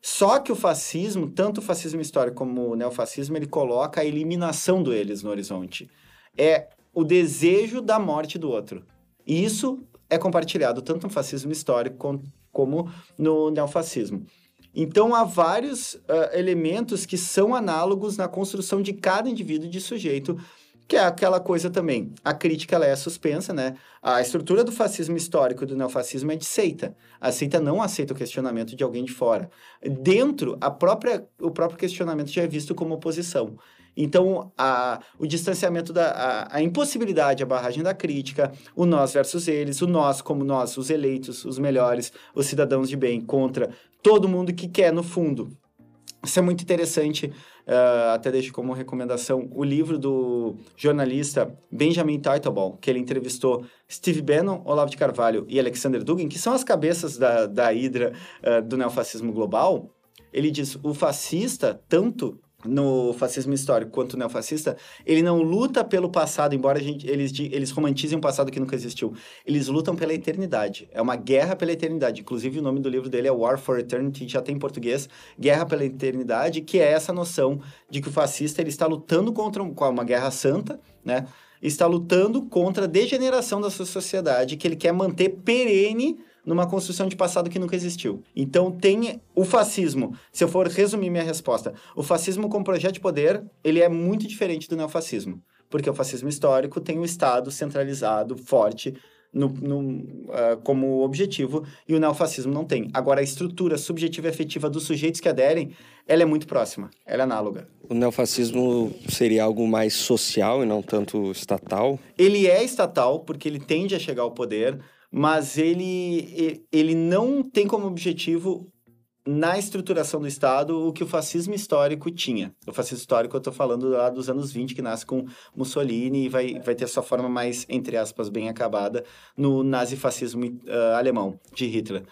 Só que o fascismo, tanto o fascismo histórico como o neofascismo, ele coloca a eliminação do eles no horizonte. É o desejo da morte do outro. E isso é compartilhado tanto no fascismo histórico como no neofascismo. Então, há vários uh, elementos que são análogos na construção de cada indivíduo de sujeito que é aquela coisa também. A crítica ela é suspensa, né? A estrutura do fascismo histórico e do neofascismo é de seita. A seita não aceita o questionamento de alguém de fora. Dentro, a própria, o próprio questionamento já é visto como oposição. Então, a, o distanciamento da a, a, impossibilidade, a barragem da crítica, o nós versus eles, o nós como nós, os eleitos, os melhores, os cidadãos de bem, contra todo mundo que quer, no fundo. Isso é muito interessante Uh, até deixo como recomendação o livro do jornalista Benjamin Teitelbaum, que ele entrevistou Steve Bannon, Olavo de Carvalho e Alexander Dugin, que são as cabeças da, da hidra uh, do neofascismo global. Ele diz, o fascista, tanto no fascismo histórico quanto neofascista, ele não luta pelo passado, embora gente, eles, eles romantizem um passado que nunca existiu. Eles lutam pela eternidade. É uma guerra pela eternidade. Inclusive, o nome do livro dele é War for Eternity, já tem em português, Guerra pela Eternidade, que é essa noção de que o fascista ele está lutando contra uma guerra santa, né? Está lutando contra a degeneração da sua sociedade, que ele quer manter perene numa construção de passado que nunca existiu. Então tem o fascismo. Se eu for resumir minha resposta, o fascismo como projeto de poder, ele é muito diferente do neofascismo. Porque o fascismo histórico tem um Estado centralizado, forte, no, no, uh, como objetivo e o neofascismo não tem. Agora, a estrutura subjetiva e efetiva dos sujeitos que aderem, ela é muito próxima, ela é análoga. O neofascismo seria algo mais social e não tanto estatal? Ele é estatal porque ele tende a chegar ao poder, mas ele, ele não tem como objetivo na estruturação do Estado o que o fascismo histórico tinha. O fascismo histórico, eu estou falando lá dos anos 20, que nasce com Mussolini e vai, vai ter sua forma mais, entre aspas, bem acabada no nazifascismo uh, alemão, de Hitler.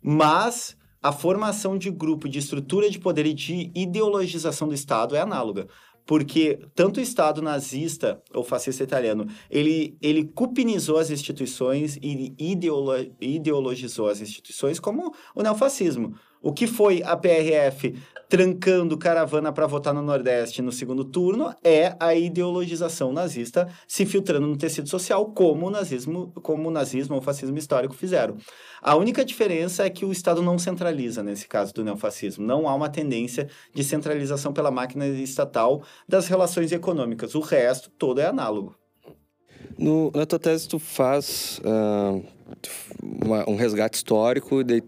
Mas a formação de grupo, de estrutura de poder e de ideologização do Estado é análoga porque tanto o Estado nazista ou fascista italiano, ele, ele cupinizou as instituições e ideolo, ideologizou as instituições como o neofascismo. O que foi a PRF trancando caravana para votar no Nordeste no segundo turno é a ideologização nazista se filtrando no tecido social, como o nazismo, como o nazismo ou o fascismo histórico fizeram. A única diferença é que o Estado não centraliza nesse caso do neofascismo. Não há uma tendência de centralização pela máquina estatal das relações econômicas. O resto todo é análogo. No, na tua tese, tu faz uh, uma, um resgate histórico, de,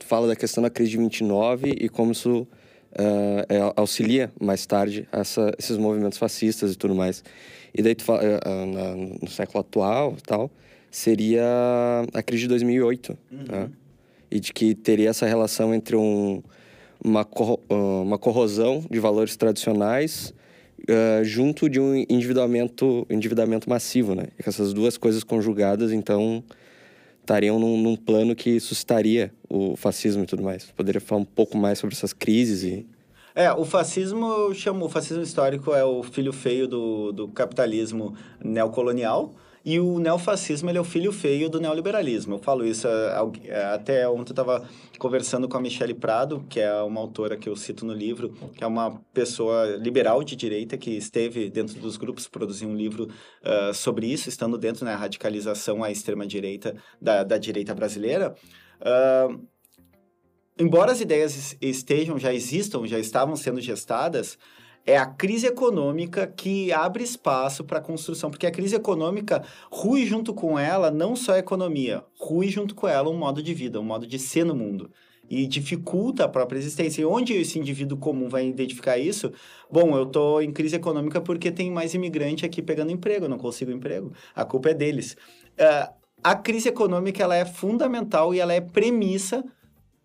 fala da questão da crise de 29 e como isso uh, auxilia mais tarde essa, esses movimentos fascistas e tudo mais. E daí tu fala, uh, na, no século atual tal, seria a crise de 2008, uhum. né? E de que teria essa relação entre um, uma, corro uma corrosão de valores tradicionais uh, junto de um endividamento, endividamento massivo, né? Essas duas coisas conjugadas, então, estariam num, num, plano que suscitaria o fascismo e tudo mais. Poderia falar um pouco mais sobre essas crises e... É, o fascismo, eu chamo, o fascismo histórico é o filho feio do, do capitalismo neocolonial, e o neofascismo ele é o filho feio do neoliberalismo. Eu falo isso é, é, até ontem eu estava conversando com a Michelle Prado, que é uma autora que eu cito no livro, que é uma pessoa liberal de direita que esteve dentro dos grupos produzindo um livro uh, sobre isso, estando dentro da né, radicalização à extrema direita da, da direita brasileira. Uh, embora as ideias estejam, já existam, já estavam sendo gestadas, é a crise econômica que abre espaço para a construção, porque a crise econômica rui junto com ela não só a economia, rui junto com ela um modo de vida, um modo de ser no mundo. E dificulta a própria existência. E onde esse indivíduo comum vai identificar isso? Bom, eu estou em crise econômica porque tem mais imigrante aqui pegando emprego, eu não consigo emprego. A culpa é deles. Uh, a crise econômica ela é fundamental e ela é premissa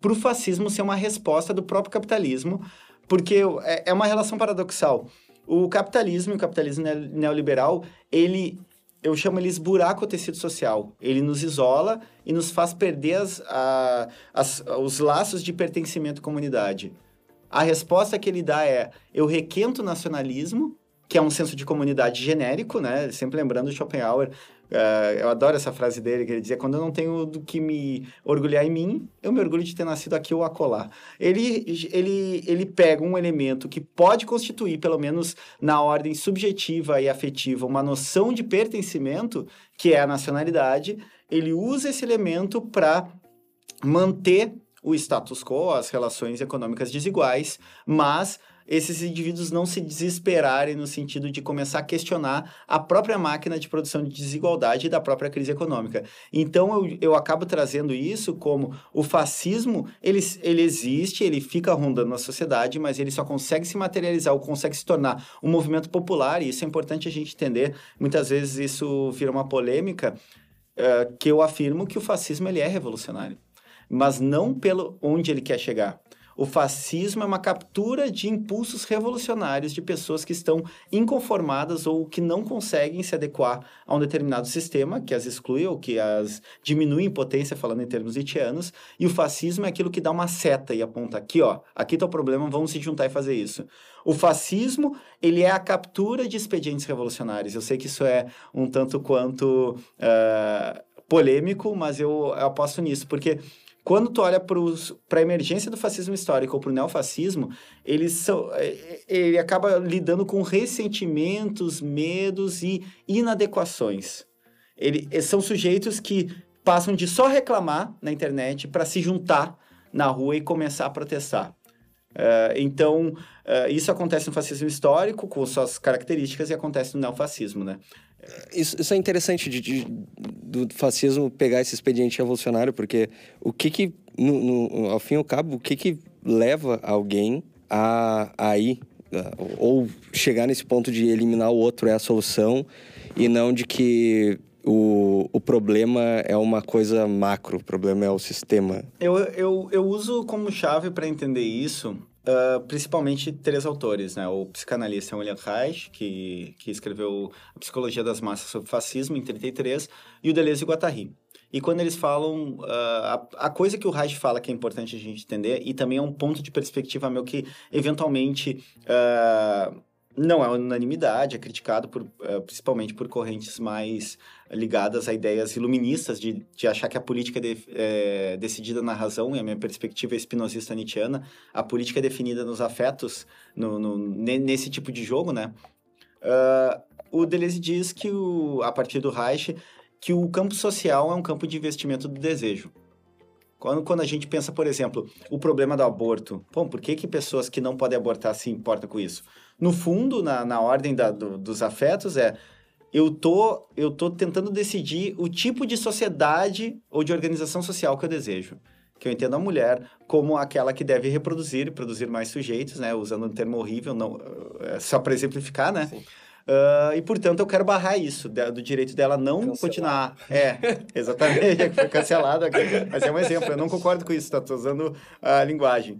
para o fascismo ser uma resposta do próprio capitalismo porque é, é uma relação paradoxal. O capitalismo o capitalismo neoliberal, ele eu chamo ele esburaca o tecido social. Ele nos isola e nos faz perder as, a, as, os laços de pertencimento à comunidade. A resposta que ele dá é: eu requento o nacionalismo, que é um senso de comunidade genérico, né? Sempre lembrando Schopenhauer, Uh, eu adoro essa frase dele, que ele dizia: quando eu não tenho do que me orgulhar em mim, eu me orgulho de ter nascido aqui ou acolá. Ele, ele, ele pega um elemento que pode constituir, pelo menos na ordem subjetiva e afetiva, uma noção de pertencimento, que é a nacionalidade, ele usa esse elemento para manter o status quo, as relações econômicas desiguais, mas esses indivíduos não se desesperarem no sentido de começar a questionar a própria máquina de produção de desigualdade e da própria crise econômica. Então, eu, eu acabo trazendo isso como o fascismo, ele, ele existe, ele fica rondando na sociedade, mas ele só consegue se materializar ou consegue se tornar um movimento popular, e isso é importante a gente entender. Muitas vezes isso vira uma polêmica, uh, que eu afirmo que o fascismo ele é revolucionário, mas não pelo onde ele quer chegar o fascismo é uma captura de impulsos revolucionários de pessoas que estão inconformadas ou que não conseguem se adequar a um determinado sistema, que as exclui ou que as diminui em potência, falando em termos itianos. E o fascismo é aquilo que dá uma seta e aponta aqui, ó, aqui está o problema, vamos se juntar e fazer isso. O fascismo, ele é a captura de expedientes revolucionários. Eu sei que isso é um tanto quanto uh, polêmico, mas eu, eu aposto nisso, porque quando tu olha para a emergência do fascismo histórico ou para o neofascismo, eles são, é, é, ele acaba lidando com ressentimentos, medos e inadequações. Ele, são sujeitos que passam de só reclamar na internet para se juntar na rua e começar a protestar. Uh, então, uh, isso acontece no fascismo histórico, com suas características, e acontece no neofascismo, né? Isso, isso é interessante de, de, do fascismo pegar esse expediente revolucionário, porque o que que, no, no, ao fim e ao cabo, o que que leva alguém a, a ir, ou chegar nesse ponto de eliminar o outro é a solução, e não de que o, o problema é uma coisa macro, o problema é o sistema. Eu, eu, eu uso como chave para entender isso Uh, principalmente três autores, né? O psicanalista William Reich, que, que escreveu A Psicologia das Massas sobre Fascismo, em 33, e o Deleuze e Guattari. E quando eles falam, uh, a, a, coisa que o Reich fala que é importante a gente entender, e também é um ponto de perspectiva meu que, eventualmente, uh, não é unanimidade, é criticado por, uh, principalmente por correntes mais ligadas a ideias iluministas, de, de achar que a política de, é decidida na razão, e a minha perspectiva é espinosista nietzschiana, a política é definida nos afetos, no, no nesse tipo de jogo, né? Uh, o Deleuze diz que, o, a partir do Reich, que o campo social é um campo de investimento do desejo. Quando, quando a gente pensa, por exemplo, o problema do aborto, bom, por que, que pessoas que não podem abortar se importam com isso? No fundo, na, na ordem da, do, dos afetos, é eu tô, eu tô tentando decidir o tipo de sociedade ou de organização social que eu desejo. Que eu entendo a mulher como aquela que deve reproduzir e produzir mais sujeitos, né? Usando um termo horrível, não, é só para exemplificar, né? Uh, e, portanto, eu quero barrar isso, do direito dela não continuar. É, exatamente, foi cancelado aqui. Mas é um exemplo, eu não concordo com isso, tá? Tô usando a linguagem.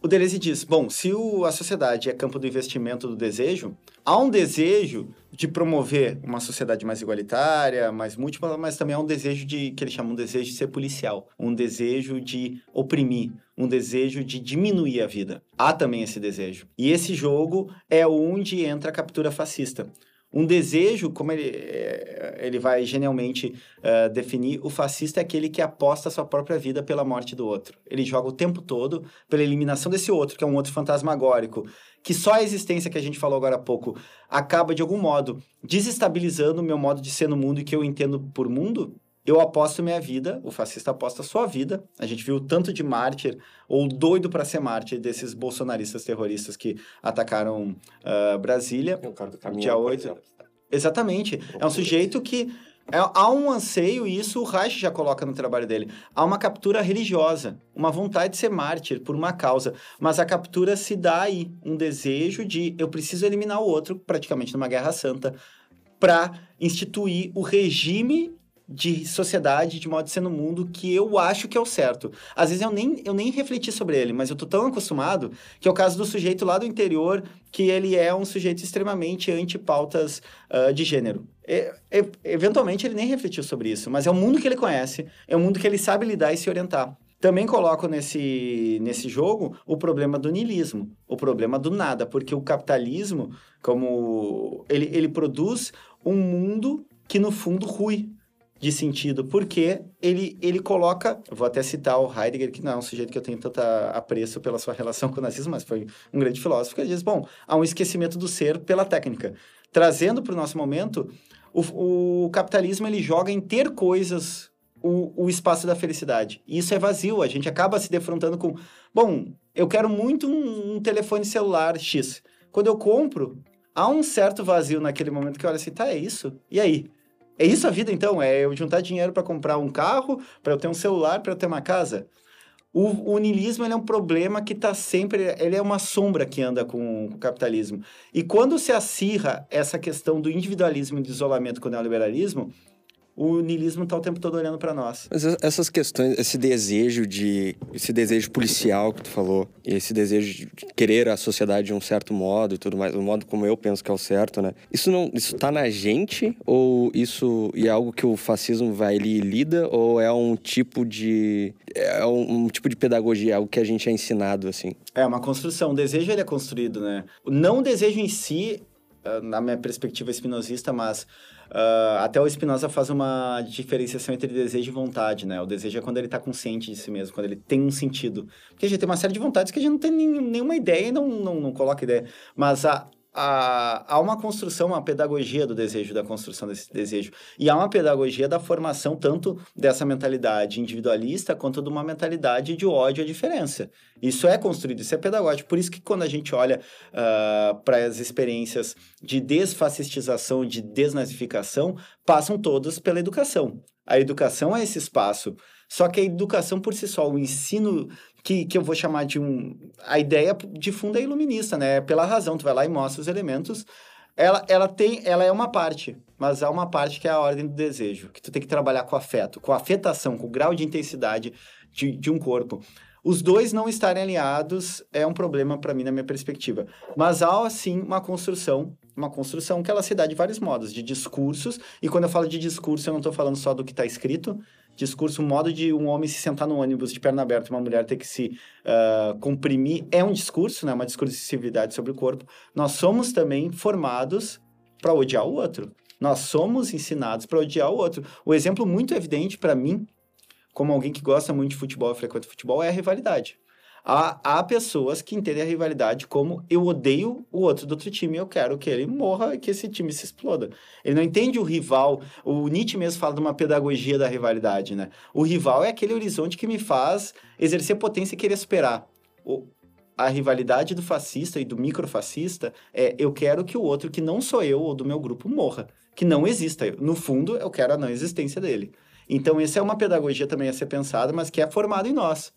O Deleuze diz, bom, se o, a sociedade é campo do investimento do desejo, há um desejo de promover uma sociedade mais igualitária, mais múltipla, mas também há um desejo de, que ele chama um desejo de ser policial, um desejo de oprimir, um desejo de diminuir a vida. Há também esse desejo. E esse jogo é onde entra a captura fascista. Um desejo, como ele, eh, ele vai genialmente uh, definir, o fascista é aquele que aposta a sua própria vida pela morte do outro. Ele joga o tempo todo pela eliminação desse outro, que é um outro fantasmagórico, que só a existência que a gente falou agora há pouco acaba, de algum modo, desestabilizando o meu modo de ser no mundo e que eu entendo por mundo. Eu aposto minha vida, o fascista aposta sua vida. A gente viu tanto de mártir ou doido para ser mártir desses bolsonaristas terroristas que atacaram uh, Brasília. O cara do caminhão, dia 8. Exatamente. É um sujeito que é, há um anseio, e isso o Reich já coloca no trabalho dele. Há uma captura religiosa, uma vontade de ser mártir por uma causa. Mas a captura se dá aí, um desejo de eu preciso eliminar o outro, praticamente numa guerra santa, para instituir o regime de sociedade, de modo de ser no mundo, que eu acho que é o certo. Às vezes eu nem, eu nem refleti sobre ele, mas eu tô tão acostumado que é o caso do sujeito lá do interior, que ele é um sujeito extremamente anti-pautas uh, de gênero. E, e, eventualmente ele nem refletiu sobre isso, mas é o mundo que ele conhece, é o mundo que ele sabe lidar e se orientar. Também coloco nesse, nesse jogo o problema do niilismo, o problema do nada, porque o capitalismo, como ele, ele produz um mundo que no fundo rui, de sentido, porque ele, ele coloca, vou até citar o Heidegger, que não é um sujeito que eu tenho tanto apreço pela sua relação com o nazismo, mas foi um grande filósofo, que ele diz, bom, há um esquecimento do ser pela técnica. Trazendo para o nosso momento, o, o capitalismo ele joga em ter coisas o, o espaço da felicidade. E isso é vazio, a gente acaba se defrontando com, bom, eu quero muito um, um telefone celular X. Quando eu compro, há um certo vazio naquele momento que olha assim, tá, é isso? E aí? É isso a vida, então? É eu juntar dinheiro para comprar um carro, para eu ter um celular, para eu ter uma casa? O, o niilismo é um problema que está sempre... Ele é uma sombra que anda com, com, o capitalismo. E quando se acirra essa questão do individualismo e do isolamento com o neoliberalismo, o niilismo está o tempo todo olhando para nós. Mas essas questões, esse desejo de, esse desejo policial que tu falou, e esse desejo de querer a sociedade de um certo modo e tudo mais, o modo como eu penso que é o certo, né? Isso não, isso tá na gente ou isso é algo que o fascismo vai ali lida ou é um tipo de é um, um tipo de pedagogia, algo que a gente é ensinado assim? É uma construção, o desejo ele é construído, né? Não o desejo em si, ah, na minha perspectiva espinosista, mas Uh, até o Spinoza faz uma diferenciação entre desejo e vontade, né? O desejo é quando ele está consciente de si mesmo, quando ele tem um sentido. Porque a gente tem uma série de vontades que a gente não tem nenhuma ideia e não, não, não coloca ideia. Mas a, há, há uma construção, uma pedagogia do desejo, da construção desse desejo. E há uma pedagogia da formação tanto dessa mentalidade individualista quanto de uma mentalidade de ódio à diferença. Isso é construído, isso é pedagógico. Por isso que quando a gente olha uh, para as experiências de desfascistização, de desnazificação, passam todas pela educação. A educação é esse espaço. Só que a educação por si só, o ensino que, que eu vou chamar de um. A ideia de fundo é iluminista, né? Pela razão, tu vai lá e mostra os elementos. Ela, ela tem, ela é uma parte, mas há uma parte que é a ordem do desejo, que tu tem que trabalhar com afeto, com afetação, com o grau de intensidade de, de um corpo. Os dois não estarem alinhados é um problema para mim na minha perspectiva. Mas há sim uma construção, uma construção que ela se dá de vários modos, de discursos. E quando eu falo de discurso, eu não estou falando só do que está escrito, discurso, o modo de um homem se sentar no ônibus de perna aberta e uma mulher ter que se uh, comprimir é um discurso, né? Uma discursividade sobre o corpo. Nós somos também formados para odiar o outro. Nós somos ensinados para odiar o outro. O exemplo muito evidente para mim, como alguém que gosta muito de futebol e frequenta futebol, é a rivalidade. Há, há pessoas que entendem a rivalidade como eu odeio o outro do outro time, eu quero que ele morra e que esse time se exploda. Ele não entende o rival. O Nietzsche mesmo fala de uma pedagogia da rivalidade, né? O rival é aquele horizonte que me faz exercer potência e querer superar. O, a rivalidade do fascista e do microfascista é eu quero que o outro que não sou eu ou do meu grupo morra, que não exista. No fundo, eu quero a não existência dele. Então, essa é uma pedagogia também a ser pensada, mas que é formada em nós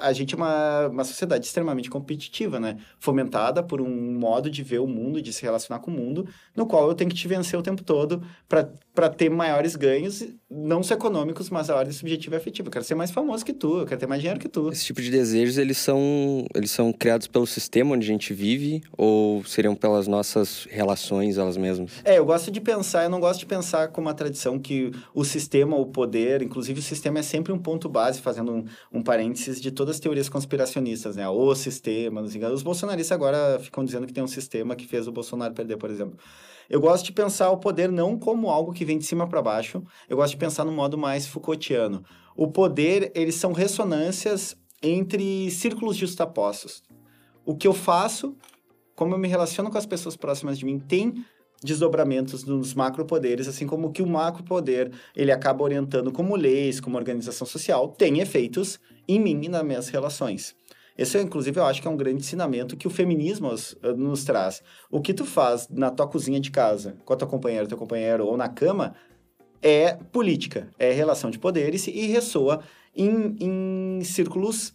a gente é uma, uma sociedade extremamente competitiva, né? Fomentada por um modo de ver o mundo, de se relacionar com o mundo, no qual eu tenho que te vencer o tempo todo para ter maiores ganhos, não só econômicos, mas a ordem subjetiva e afetiva. Eu quero ser mais famoso que tu, eu quero ter mais dinheiro que tu. Esse tipo de desejos, eles são, eles são criados pelo sistema onde a gente vive ou seriam pelas nossas relações elas mesmas? É, eu gosto de pensar, eu não gosto de pensar como uma tradição que o sistema, o poder, inclusive o sistema é sempre um ponto base, fazendo um, um parênteses de todas as teorias conspiracionistas, né? O sistema, os bolsonaristas agora ficam dizendo que tem um sistema que fez o Bolsonaro perder, por exemplo. Eu gosto de pensar o poder não como algo que vem de cima para baixo, eu gosto de pensar no modo mais Foucaultiano. O poder, eles são ressonâncias entre círculos justapostos. O que eu faço, como eu me relaciono com as pessoas próximas de mim, tem desdobramentos nos macropoderes, assim como que o macropoder ele acaba orientando como leis, como organização social, tem efeitos em mim e nas minhas relações. Esse, inclusive, eu acho que é um grande ensinamento que o feminismo nos, eh, nos traz. O que tu faz na tua cozinha de casa, com a tua companheira, teu companheiro, ou na cama, é política, é relação de poderes e ressoa em, em círculos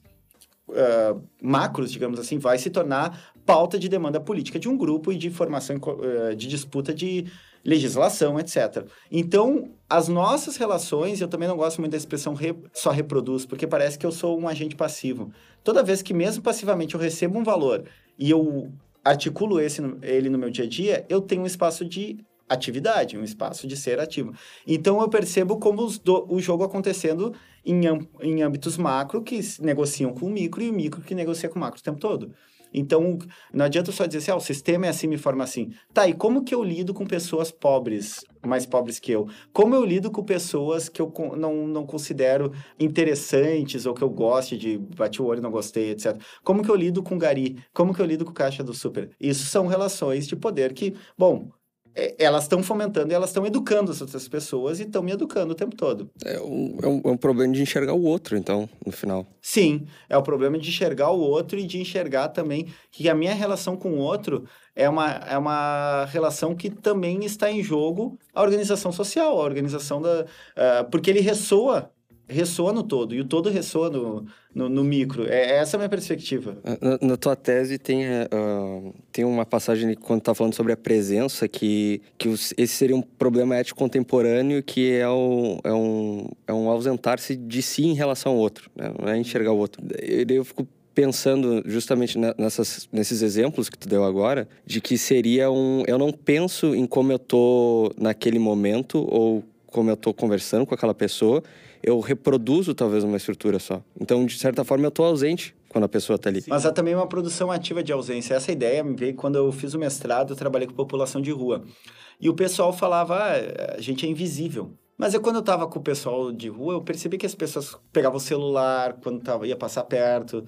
uh, macros, digamos assim, vai se tornar pauta de demanda política de um grupo e de formação uh, de disputa de legislação, etc. Então, as nossas relações, eu também não gosto muito da expressão re, só reproduz, porque parece que eu sou um agente passivo. Toda vez que, mesmo passivamente, eu recebo um valor e eu articulo esse, ele no meu dia a dia, eu tenho um espaço de atividade, um espaço de ser ativo. Então, eu percebo como do, o jogo acontecendo em, em âmbitos macro, que negociam com o micro, e o micro que negocia com o macro o tempo todo. Então, não adianta só dizer assim, ah, o sistema é assim, me forma assim. Tá, e como que eu lido com pessoas pobres, mais pobres que eu? Como eu lido com pessoas que eu não, não considero interessantes ou que eu goste de bate o olho, não gostei, etc. Como que eu lido com gari? Como que eu lido com caixa do super? Isso são relações de poder que, bom, é, elas estão fomentando e elas estão educando as outras pessoas e estão me educando o tempo todo. É um, é um, é um problema de enxergar o outro, então, no final. Sim, é o problema de enxergar o outro e de enxergar também que a minha relação com o outro é uma, é uma relação que também está em jogo a organização social, a organização da. Uh, porque ele ressoa ressoa no todo, e o todo ressoa no, no, no micro. É, essa é a minha perspectiva. Na, na tua tese tem, uh, tem uma passagem quando tá falando sobre a presença, que, que os, esse seria um problema ético contemporâneo, que é, o, é um, é um ausentar-se de si em relação ao outro, né? não é enxergar o outro. Eu, fico pensando justamente nessas, nesses exemplos que tu deu agora, de que seria um... Eu não penso em como eu tô naquele momento ou como eu tô conversando com aquela pessoa, eu reproduzo talvez uma estrutura só. Então, de certa forma, eu estou ausente quando a pessoa está ali. Sim. Mas há também uma produção ativa de ausência. Essa ideia me veio quando eu fiz o mestrado, eu trabalhei com população de rua. E o pessoal falava, ah, a gente é invisível. Mas eu, quando eu estava com o pessoal de rua, eu percebi que as pessoas pegavam o celular quando tava, ia passar perto.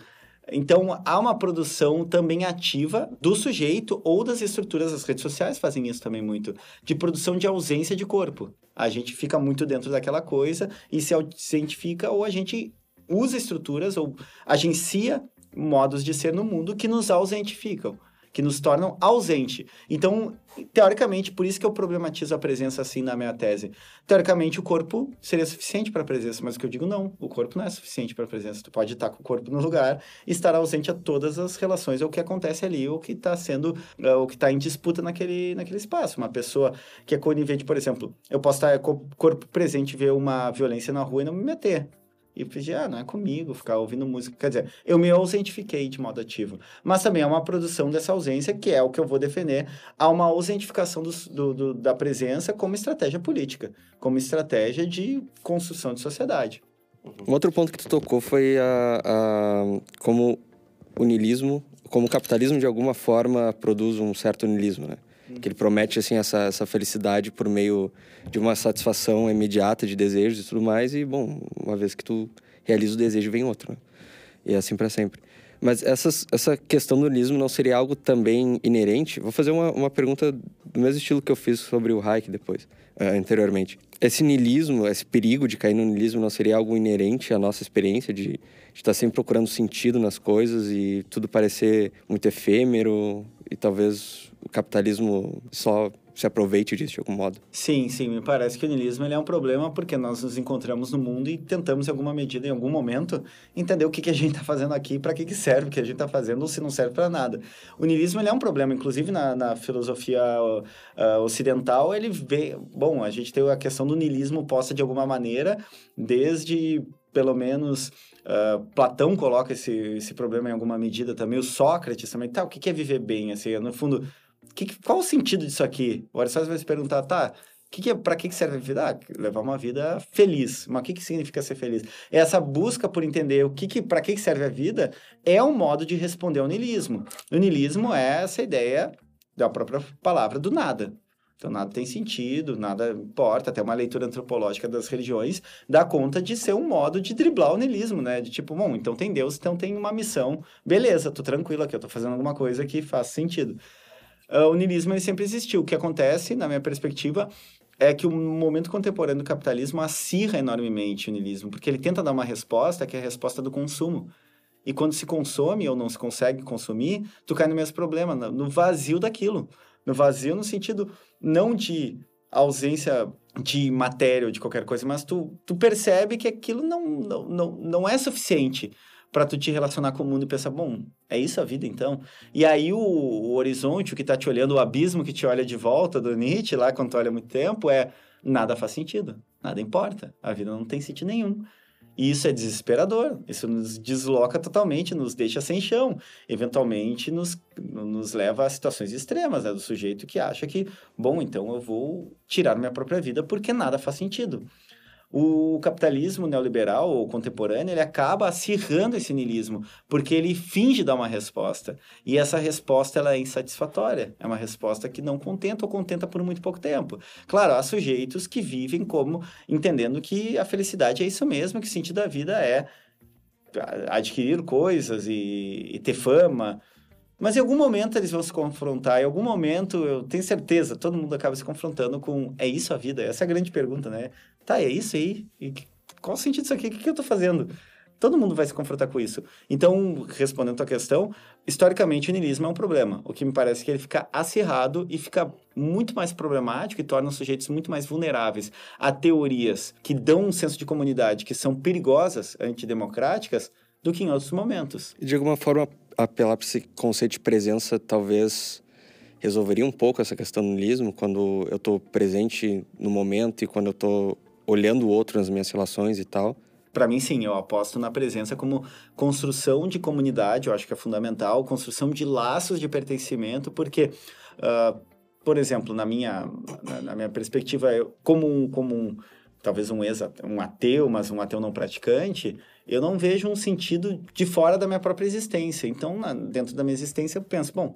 Então, há uma produção também ativa do sujeito ou das estruturas, as redes sociais fazem isso também muito, de produção de ausência de corpo. A gente fica muito dentro daquela coisa e se cientifica ou a gente usa estruturas ou agencia modos de ser no mundo que nos ausentificam que nos tornam ausente. Então, teoricamente, por isso que eu problematizo a presença assim na minha tese. Teoricamente, o corpo seria suficiente para a presença, mas o que eu digo não, o corpo não é suficiente para a presença. Tu pode estar com o corpo no lugar e estar ausente a todas as relações, ou o que acontece ali, ou o que está sendo, uh, o que está em disputa naquele, naquele espaço. Uma pessoa que é conivente, por exemplo, eu posso estar com o corpo presente ver uma violência na rua e não me meter. E pedi, ah, não é comigo, ficar ouvindo música. Quer dizer, eu me ausentifiquei de modo ativo. Mas também é uma produção dessa ausência, que é o que eu vou defender, há uma ausentificação do, do, do, da presença como estratégia política, como estratégia de construção de sociedade. Um outro ponto que tu tocou foi a, a como o como o capitalismo de alguma forma produz um certo niilismo, né? Que ele promete, assim, essa, essa felicidade por meio de uma satisfação imediata de desejos e tudo mais. E, bom, uma vez que tu realiza o desejo, vem outro, né? E é assim para sempre. Mas essas, essa questão do niilismo não seria algo também inerente? Vou fazer uma, uma pergunta do mesmo estilo que eu fiz sobre o Hayek depois, uh, anteriormente. Esse niilismo, esse perigo de cair no niilismo não seria algo inerente à nossa experiência de, estar sempre procurando sentido nas coisas e tudo parecer muito efêmero e talvez o capitalismo só se aproveite disso de algum modo. Sim, sim, me parece que o niilismo é um problema porque nós nos encontramos no mundo e tentamos, em alguma medida, em algum momento, entender o que, que a gente está fazendo aqui, para que, que serve o que a gente está fazendo ou se não serve para nada. O niilismo é um problema, inclusive na, na filosofia uh, ocidental, ele vê. Bom, a gente tem a questão do niilismo posta de alguma maneira, desde pelo menos Uh, Platão coloca esse, esse problema em alguma medida também, o Sócrates também. Tá, o que é viver bem? Assim, no fundo, que, qual o sentido disso aqui? O Aristóteles vai se perguntar, tá, que que, é, para que, que serve a vida? Ah, levar uma vida feliz. Mas o que, que significa ser feliz? Essa busca por entender o que, que para que, que serve a vida é um modo de responder ao niilismo. O niilismo é essa ideia da própria palavra do nada. Então, nada tem sentido, nada importa. Até uma leitura antropológica das religiões dá conta de ser um modo de driblar o niilismo, né? De tipo, bom, então tem Deus, então tem uma missão. Beleza, tô tranquilo aqui, eu tô fazendo alguma coisa que faz sentido. Uh, o niilismo ele sempre existiu. O que acontece, na minha perspectiva, é que o momento contemporâneo do capitalismo acirra enormemente o niilismo, porque ele tenta dar uma resposta que é a resposta do consumo. E quando se consome ou não se consegue consumir, tu cai no mesmo problema, no vazio daquilo. No vazio no sentido não de ausência de matéria ou de qualquer coisa, mas tu, tu percebe que aquilo não, não, não, não é suficiente para tu te relacionar com o mundo e pensar, bom, é isso a vida então? E aí o, o horizonte, o que está te olhando, o abismo que te olha de volta do Nietzsche, lá quando tu olha muito tempo, é nada faz sentido, nada importa, a vida não tem sentido nenhum. E isso é desesperador, isso nos desloca totalmente, nos deixa sem chão, eventualmente nos, nos leva a situações extremas, né? Do sujeito que acha que, bom, então eu vou tirar minha própria vida porque nada faz sentido. O capitalismo neoliberal ou contemporâneo, ele acaba acirrando esse niilismo, porque ele finge dar uma resposta. E essa resposta ela é insatisfatória. É uma resposta que não contenta ou contenta por muito pouco tempo. Claro, há sujeitos que vivem como entendendo que a felicidade é isso mesmo, que o sentido da vida é adquirir coisas e, e ter fama, mas em algum momento eles vão se confrontar, em algum momento, eu tenho certeza, todo mundo acaba se confrontando com é isso a vida? Essa é a grande pergunta, né? Tá, é isso aí? E qual o sentido disso aqui? O que, eu tô fazendo? Todo mundo vai se confrontar com isso. Então, respondendo a tua questão, historicamente o niilismo é um problema. O que me parece que ele fica acirrado e fica muito mais problemático e torna os sujeitos muito mais vulneráveis a teorias que dão um senso de comunidade que são perigosas, antidemocráticas, do que em outros momentos. De alguma forma, apelar para esse conceito de presença talvez resolveria um pouco essa questão do niilismo, quando eu estou presente no momento e quando eu estou olhando o outro nas minhas relações e tal. Para mim, sim, eu aposto na presença como construção de comunidade, eu acho que é fundamental, construção de laços de pertencimento, porque, uh, por exemplo, na minha, na, na minha perspectiva, eu, como um, como um talvez um, ex, um ateu, mas um ateu não praticante, eu não vejo um sentido de fora da minha própria existência. Então, na, dentro da minha existência, eu penso, bom,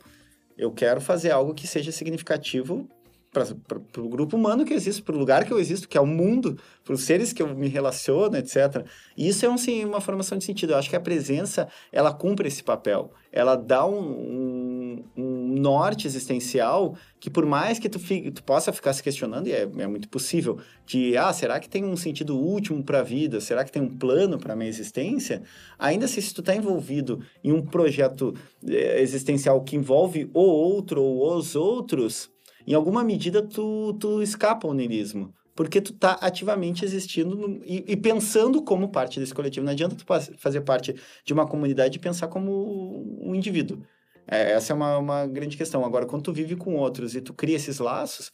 eu quero fazer algo que seja significativo para o grupo humano que existe, para o lugar que eu existo, que é o mundo, para os seres que eu me relaciono, etc. E isso é um, sim, uma formação de sentido. Eu acho que a presença, ela cumpre esse papel. Ela dá um, um, um norte existencial que por mais que tu, tu possa ficar se questionando, e é, é muito possível, de, ah, será que tem um sentido último para a vida? Será que tem um plano para a minha existência? Ainda assim, se tu está envolvido em um projeto eh, existencial que envolve o outro ou os outros, em alguma medida tu, tu escapa ao niilismo. Porque tu tá ativamente existindo no, e, e, pensando como parte desse coletivo. Não adianta tu fazer parte de uma comunidade e pensar como um indivíduo. É, essa é uma, uma grande questão. Agora, quando tu vive com outros e tu cria esses laços,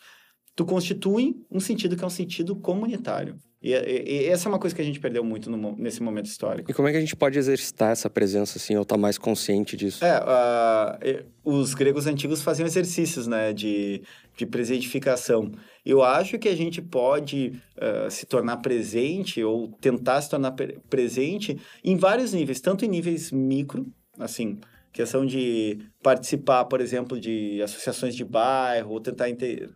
tu constitui um sentido que é um sentido comunitário. E, e, e, essa é uma coisa que a gente perdeu muito no, nesse momento histórico. E como é que a gente pode exercitar essa presença, assim, ou estar tá mais consciente disso? É, uh, os gregos antigos faziam exercícios, né, de, de presentificação. Eu acho que a gente pode uh, se tornar presente, ou tentar se tornar presente, em vários níveis, tanto em níveis micro, assim, questão de participar, por exemplo, de associações de bairro, ou tentar ter,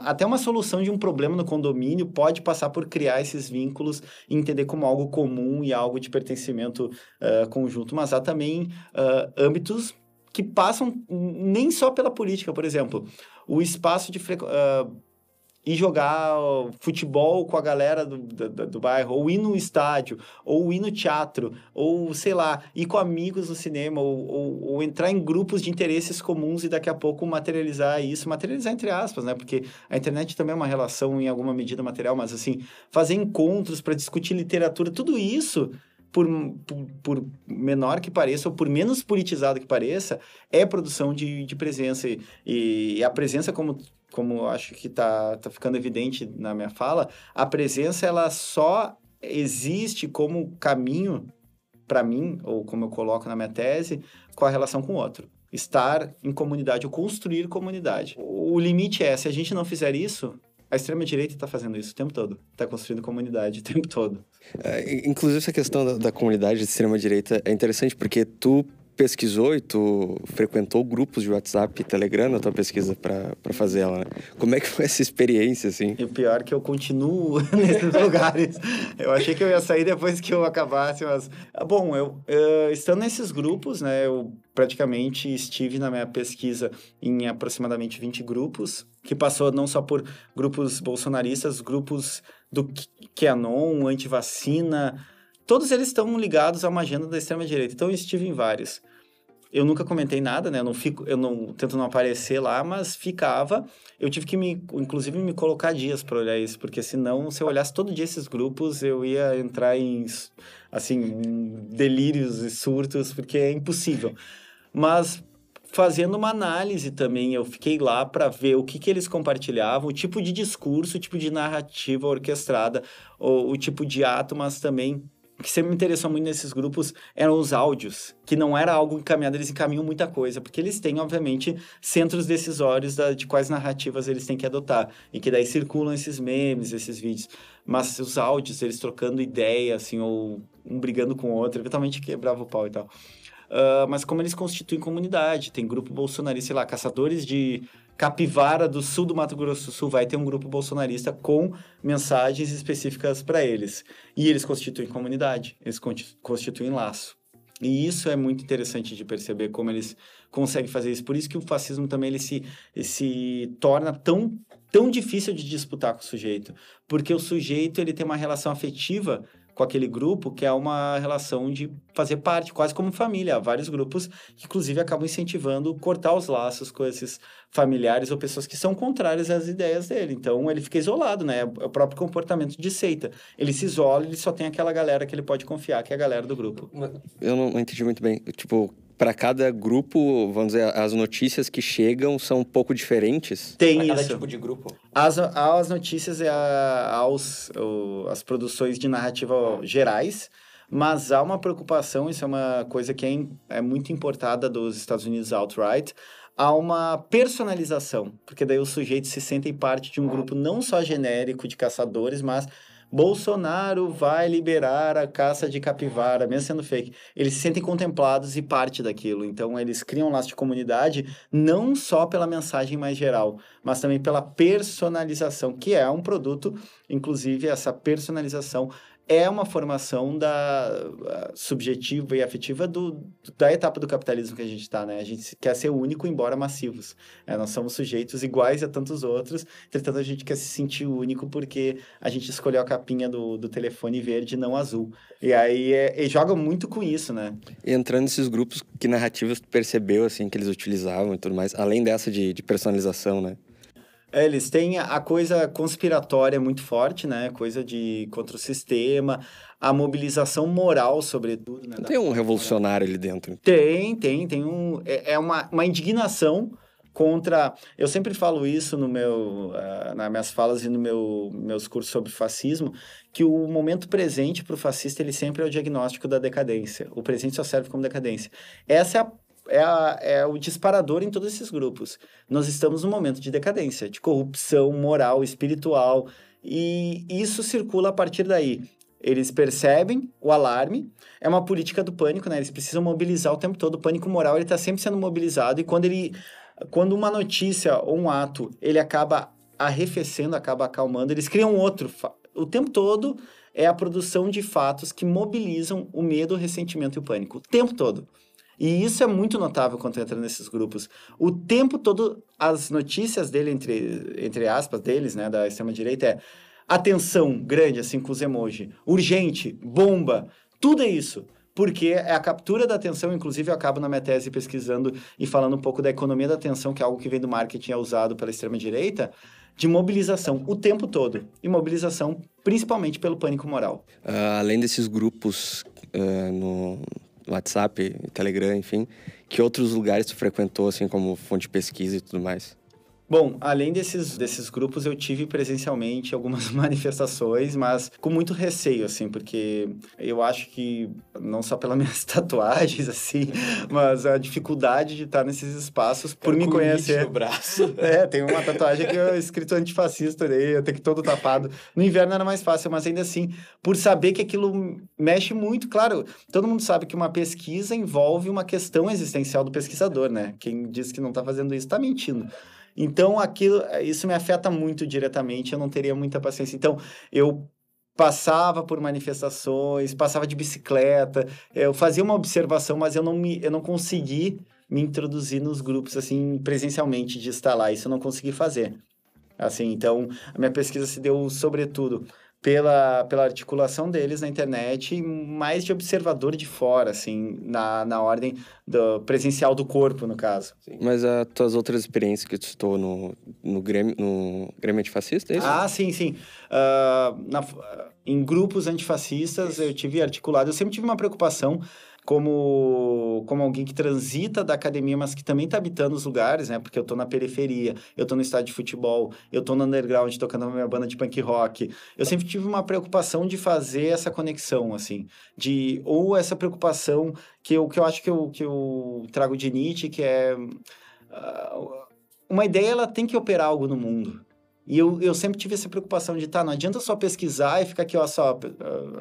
até uma solução de um problema no condomínio pode passar por criar esses vínculos e entender como algo comum e algo de pertencimento uh, conjunto, mas há também uh, âmbitos que passam nem só pela política, por exemplo, o espaço de uh, ir jogar futebol com a galera do, do, do, bairro, ou ir no estádio, ou ir no teatro, ou sei lá, ir com amigos no cinema, ou, ou, ou, entrar em grupos de interesses comuns e daqui a pouco materializar isso, materializar entre aspas, né? Porque a internet também é uma relação em alguma medida material, mas assim, fazer encontros para discutir literatura, tudo isso. Por, por, por, menor que pareça, ou por menos politizado que pareça, é produção de, de presença. E, e a presença, como como acho que está tá ficando evidente na minha fala, a presença ela só existe como caminho para mim, ou como eu coloco na minha tese, com a relação com o outro. Estar em comunidade, ou construir comunidade. O limite é, se a gente não fizer isso, a extrema-direita está fazendo isso o tempo todo. Está construindo comunidade o tempo todo. É, inclusive, essa questão da, da comunidade de extrema-direita é interessante porque tu pesquisou e tu frequentou grupos de WhatsApp e Telegram na tua pesquisa para fazer ela, né? Como é que foi essa experiência, assim? E o pior é que eu continuo nesses lugares. Eu achei que eu ia sair depois que eu acabasse, mas... Ah, bom, eu, eu estando nesses grupos, né, eu praticamente estive na minha pesquisa em aproximadamente 20 grupos, que passou não só por grupos bolsonaristas, grupos do QAnon, anti-vacina, todos eles estão ligados a uma agenda da extrema-direita. Então, eu estive em vários. Eu nunca comentei nada, né? Eu não fico, eu não tento não aparecer lá, mas ficava. Eu tive que me, inclusive, me colocar dias para olhar isso, porque senão, se eu olhasse todo dia esses grupos, eu ia entrar em, assim, delírios e surtos, porque é impossível. Mas fazendo uma análise também, eu fiquei lá para ver o que, que eles compartilhavam, o tipo de discurso, o tipo de narrativa orquestrada, o, o tipo de ato, mas também que sempre me interessou muito nesses grupos eram os áudios, que não era algo encaminhado, eles encaminham muita coisa, porque eles têm, obviamente, centros decisórios da, de quais narrativas eles têm que adotar, e que daí circulam esses memes, esses vídeos. Mas os áudios, eles trocando ideia, assim, ou um brigando com o outro, eventualmente quebrava o pau e tal. Uh, mas como eles constituem comunidade, tem grupo bolsonarista, sei lá, caçadores de Capivara do sul do Mato Grosso do Sul vai ter um grupo bolsonarista com mensagens específicas para eles. E eles constituem comunidade, eles constituem laço. E isso é muito interessante de perceber como eles conseguem fazer isso. Por isso que o fascismo também ele se, ele se torna tão, tão difícil de disputar com o sujeito. Porque o sujeito ele tem uma relação afetiva com aquele grupo, que é uma relação de fazer parte, quase como família. Há vários grupos que, inclusive, acabam incentivando cortar os laços com esses familiares ou pessoas que são contrárias às ideias dele. Então, ele fica isolado, né? É o próprio comportamento de seita. Ele se isola, ele só tem aquela galera que ele pode confiar, que é a galera do grupo. Eu não entendi muito bem. Tipo, para cada grupo, vamos dizer, as notícias que chegam são um pouco diferentes? Tem pra isso. cada tipo de grupo? As, as notícias e aos, as produções de narrativa gerais, mas há uma preocupação, isso é uma coisa que é, é muito importada dos Estados Unidos outright, há uma personalização, porque daí os sujeitos se sentem parte de um grupo não só genérico de caçadores, mas Bolsonaro vai liberar a caça de capivara, mesmo sendo fake. Eles se sentem contemplados e parte daquilo. Então, eles criam um laço de comunidade não só pela mensagem mais geral, mas também pela personalização, que é um produto, inclusive, essa personalização é uma formação da subjetiva e afetiva do, da etapa do capitalismo que a gente está, né? A gente quer ser único, embora massivos. É, nós somos sujeitos iguais a tantos outros, entretanto a gente quer se sentir único porque a gente escolheu a capinha do, do telefone verde, não azul. E aí é, e joga muito com isso, né? E entrando nesses grupos, que narrativas percebeu, assim, que eles utilizavam e tudo mais, além dessa de, de personalização, né? É, eles têm a coisa conspiratória muito forte, né? Coisa de contra o sistema, a mobilização moral, sobretudo. Né? Tem um revolucionário ali dentro. Tem, tem, tem um. É, é uma, uma indignação contra. Eu sempre falo isso no meu, uh, nas minhas falas e no meu meus cursos sobre fascismo, que o momento presente para o fascista ele sempre é o diagnóstico da decadência. O presente só serve como decadência. Essa é a é, a, é o disparador em todos esses grupos. Nós estamos num momento de decadência, de corrupção moral, espiritual, e isso circula a partir daí. Eles percebem o alarme, é uma política do pânico, né? Eles precisam mobilizar o tempo todo. O pânico moral, ele está sempre sendo mobilizado, e quando ele... Quando uma notícia ou um ato, ele acaba arrefecendo, acaba acalmando, eles criam outro. O tempo todo é a produção de fatos que mobilizam o medo, o ressentimento e o pânico. O tempo todo. E isso é muito notável quando entra nesses grupos. O tempo todo, as notícias dele, entre, entre aspas, deles, né, da extrema-direita, é atenção grande, assim, com os emoji, urgente, bomba, tudo é isso porque é a captura da atenção, inclusive eu acabo na minha tese pesquisando e falando um pouco da economia da atenção, que é algo que vem do marketing é usado pela extrema-direita, de mobilização o tempo todo. E mobilização principalmente pelo pânico moral. Uh, além desses grupos uh, no, WhatsApp, Telegram, enfim, que outros lugares tu frequentou, assim, como fonte de pesquisa e tudo mais? Bom, além desses, desses grupos, eu tive presencialmente algumas manifestações, mas com muito receio, assim, porque eu acho que, não só pelas minhas tatuagens, assim, mas a dificuldade de estar nesses espaços, por me conhecer. no braço. É, tem uma tatuagem que é escrito antifascista, daí eu tenho que todo tapado. No inverno era mais fácil, mas ainda assim, por saber que aquilo mexe muito, claro, todo mundo sabe que uma pesquisa envolve uma questão existencial do pesquisador, né? Quem diz que não está fazendo isso está mentindo. Então, aquilo, isso me afeta muito diretamente, eu não teria muita paciência. Então, eu passava por manifestações, passava de bicicleta, eu fazia uma observação, mas eu não, me, eu não consegui me introduzir nos grupos, assim, presencialmente, de estar lá. Isso eu não consegui fazer. Assim, então, a minha pesquisa se deu, sobretudo, pela, pela articulação deles na internet, mais de observador de fora, assim, na, na ordem do presencial do corpo, no caso. Sim. Mas as tuas outras experiências que tu citou no, no, Grêmio, no Grêmio Antifascista, é isso? Ah, sim, sim. Uh, na, em grupos antifascistas, eu tive articulado, eu sempre tive uma preocupação como, como alguém que transita da academia, mas que também está habitando os lugares, né? Porque eu estou na periferia, eu estou no estádio de futebol, eu estou no underground tocando a minha banda de punk rock. Eu sempre tive uma preocupação de fazer essa conexão, assim, de ou essa preocupação que eu, que eu acho que eu, que eu trago de Nietzsche, que é uh, uma ideia ela tem que operar algo no mundo. E eu, eu sempre tive essa preocupação de, tá, não adianta só pesquisar e ficar aqui, ó, só,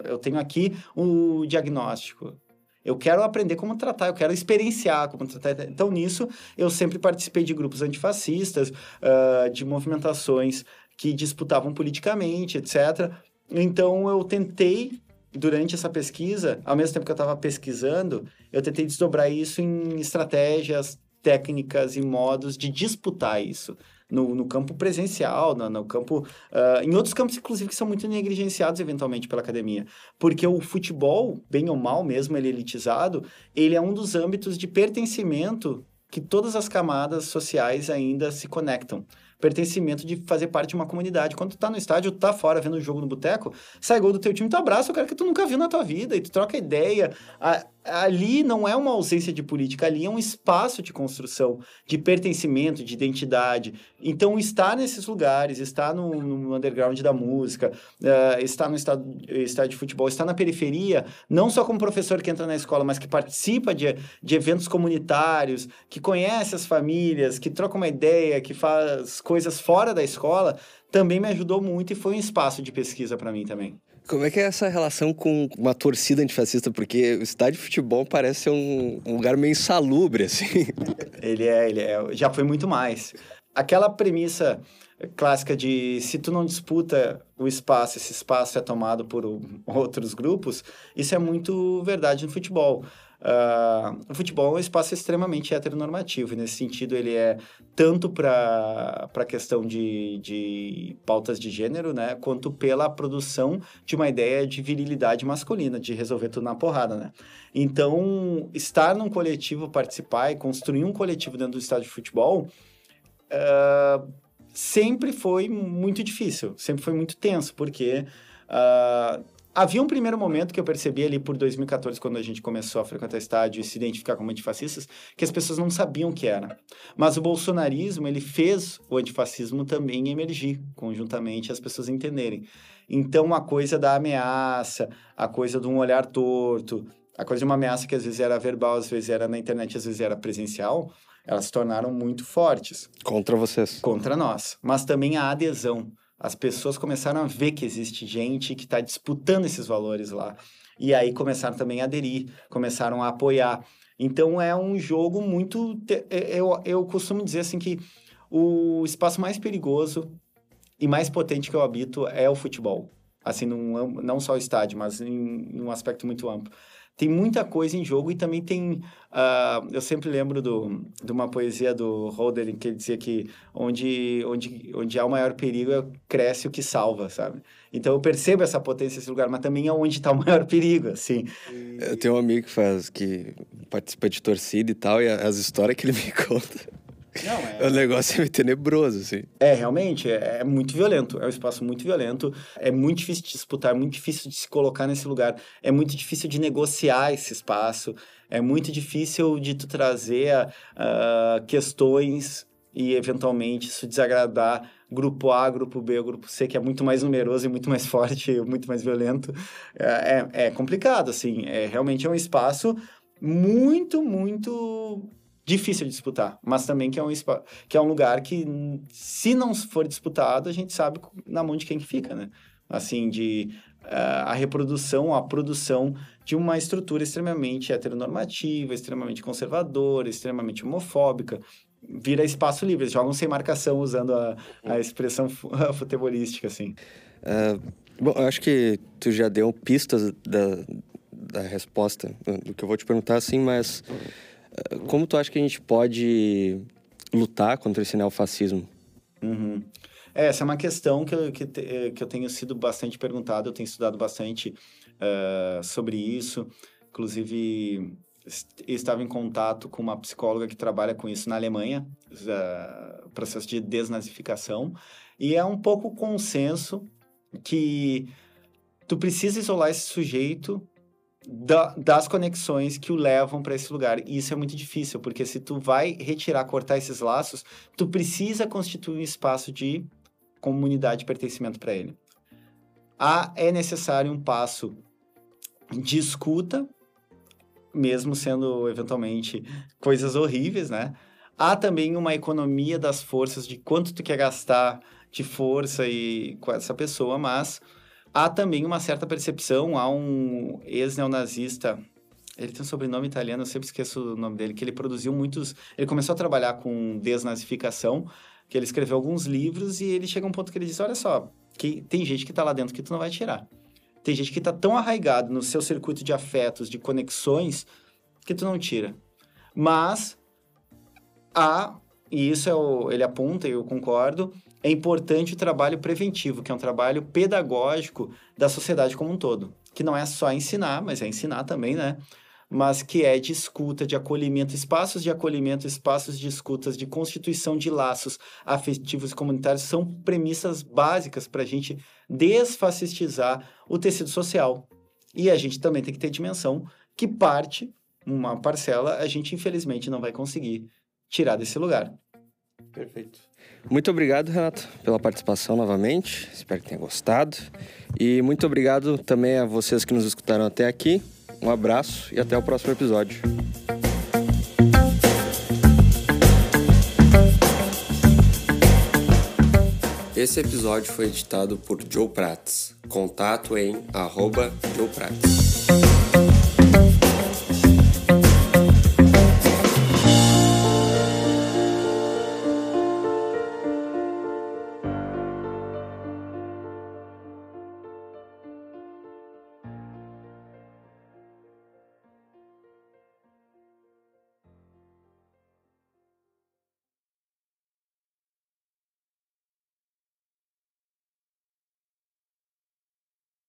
eu tenho aqui o diagnóstico. Eu quero aprender como tratar, eu quero experienciar como tratar. Então, nisso, eu sempre participei de grupos antifascistas, uh, de movimentações que disputavam politicamente, etc. Então, eu tentei, durante essa pesquisa, ao mesmo tempo que eu estava pesquisando, eu tentei desdobrar isso em estratégias, técnicas e modos de disputar isso no, no campo presencial, no, no campo. Uh, em outros campos, inclusive, que são muito negligenciados eventualmente pela academia. Porque o futebol, bem ou mal mesmo, ele é elitizado, ele é um dos âmbitos de pertencimento que todas as camadas sociais ainda se conectam pertencimento de fazer parte de uma comunidade. Quando tu tá no estádio, tu tá fora vendo o jogo no boteco, sai gol do teu time, tu abraça o cara que tu nunca viu na tua vida e tu troca ideia. A, ali não é uma ausência de política, ali é um espaço de construção, de pertencimento, de identidade. Então, estar nesses lugares, estar no, no underground da música, uh, estar no estádio, estádio de futebol, estar na periferia, não só como professor que entra na escola, mas que participa de, de eventos comunitários, que conhece as famílias, que troca uma ideia, que faz coisas fora da escola, também me ajudou muito e foi um espaço de pesquisa para mim também. Como é que é essa relação com uma torcida antifascista? Porque o estádio de futebol parece ser um, um lugar meio insalubre, assim. Ele é, ele é, já foi muito mais. Aquela premissa clássica de se tu não disputa o espaço, esse espaço é tomado por outros grupos, isso é muito verdade no futebol. Uh, o futebol é um espaço extremamente heteronormativo, e nesse sentido ele é tanto para a questão de, de pautas de gênero, né, quanto pela produção de uma ideia de virilidade masculina, de resolver tudo na porrada, né. Então, estar num coletivo, participar e construir um coletivo dentro do estádio de futebol uh, sempre foi muito difícil, sempre foi muito tenso, porque uh, Havia um primeiro momento que eu percebi ali por 2014, quando a gente começou a frequentar estádio e se identificar como antifascistas, que as pessoas não sabiam o que era. Mas o bolsonarismo, ele fez o antifascismo também emergir, conjuntamente, as pessoas entenderem. Então, a coisa da ameaça, a coisa de um olhar torto, a coisa de uma ameaça que às vezes era verbal, às vezes era na internet, às vezes era presencial, elas se tornaram muito fortes. Contra vocês. Contra nós. Mas também a adesão as pessoas começaram a ver que existe gente que está disputando esses valores lá. E aí começaram também a aderir, começaram a apoiar. Então é um jogo muito. É, eu, eu costumo dizer assim que o espaço mais perigoso e mais potente que eu habito é o futebol. Assim, num, não só o estádio, mas em, em um aspecto muito amplo tem muita coisa em jogo e também tem. Uh, eu sempre lembro do, de uma poesia do Holder que ele dizia que onde, onde, onde há o maior perigo cresce o que salva, sabe? Então eu percebo essa potência desse lugar, mas também é onde está o maior perigo, assim. Eu tenho um amigo que faz que participa de torcida e tal, e as histórias que ele me conta. Não, é... O negócio é meio tenebroso, assim. É, realmente, é, é, muito violento. É um espaço muito violento. É muito difícil de disputar, é muito difícil de se colocar nesse lugar. É muito difícil de negociar esse espaço. É muito difícil de tu trazer uh, questões e, eventualmente, isso desagradar grupo A, grupo B, grupo C, que é muito mais numeroso e muito mais forte, muito mais violento. É, é, é complicado, assim. É, realmente é um espaço muito, muito difícil de disputar, mas também que é um, que é um lugar que, se não for disputado, a gente sabe na mão de quem que fica, né? Assim, de uh, a reprodução, a produção de uma estrutura extremamente heteronormativa, extremamente conservadora, extremamente homofóbica, vira espaço livre, eles jogam sem marcação, usando a, a expressão futebolística, assim. Uh, bom, eu acho que tu já deu pistas da, da resposta do que eu vou te perguntar, assim, mas... Como tu acha que a gente pode lutar contra esse neofascismo? Uhum. É, essa é uma questão que, eu, que, eh, que eu tenho sido bastante perguntado, eu tenho estudado bastante uh, sobre isso. Inclusive, estava em contato com uma psicóloga que trabalha com isso na Alemanha, uh, processo de desnazificação, e é um pouco consenso que tu precisa isolar esse sujeito da, das conexões que o levam para esse lugar. E isso é muito difícil, porque se tu vai retirar, cortar esses laços, tu precisa constituir um espaço de comunidade de pertencimento para ele. Há, é necessário um passo de escuta, mesmo sendo eventualmente coisas horríveis, né? Há também uma economia das forças de quanto tu quer gastar de força e com essa pessoa, mas Há também uma certa percepção, há um ex-neonazista, ele tem um sobrenome italiano, eu sempre esqueço o nome dele, que ele produziu muitos... Ele começou a trabalhar com desnazificação, que ele escreveu alguns livros e ele chega a um ponto que ele diz, olha só, que tem gente que está lá dentro que tu não vai tirar. Tem gente que está tão arraigado no seu circuito de afetos, de conexões, que tu não tira. Mas há, e isso é o, ele aponta e eu concordo, é importante o trabalho preventivo, que é um trabalho pedagógico da sociedade como um todo. Que não é só ensinar, mas é ensinar também, né? Mas que é de escuta, de acolhimento, espaços de acolhimento, espaços de escutas, de constituição de laços afetivos e comunitários são premissas básicas para a gente desfascistizar o tecido social. E a gente também tem que ter dimensão que parte, uma parcela, a gente infelizmente não vai conseguir tirar desse lugar. Perfeito. Muito obrigado, Renato, pela participação novamente. Espero que tenha gostado. E muito obrigado também a vocês que nos escutaram até aqui. Um abraço e até o próximo episódio. Esse episódio foi editado por Joe Prats. Contato em arroba Joe Prats.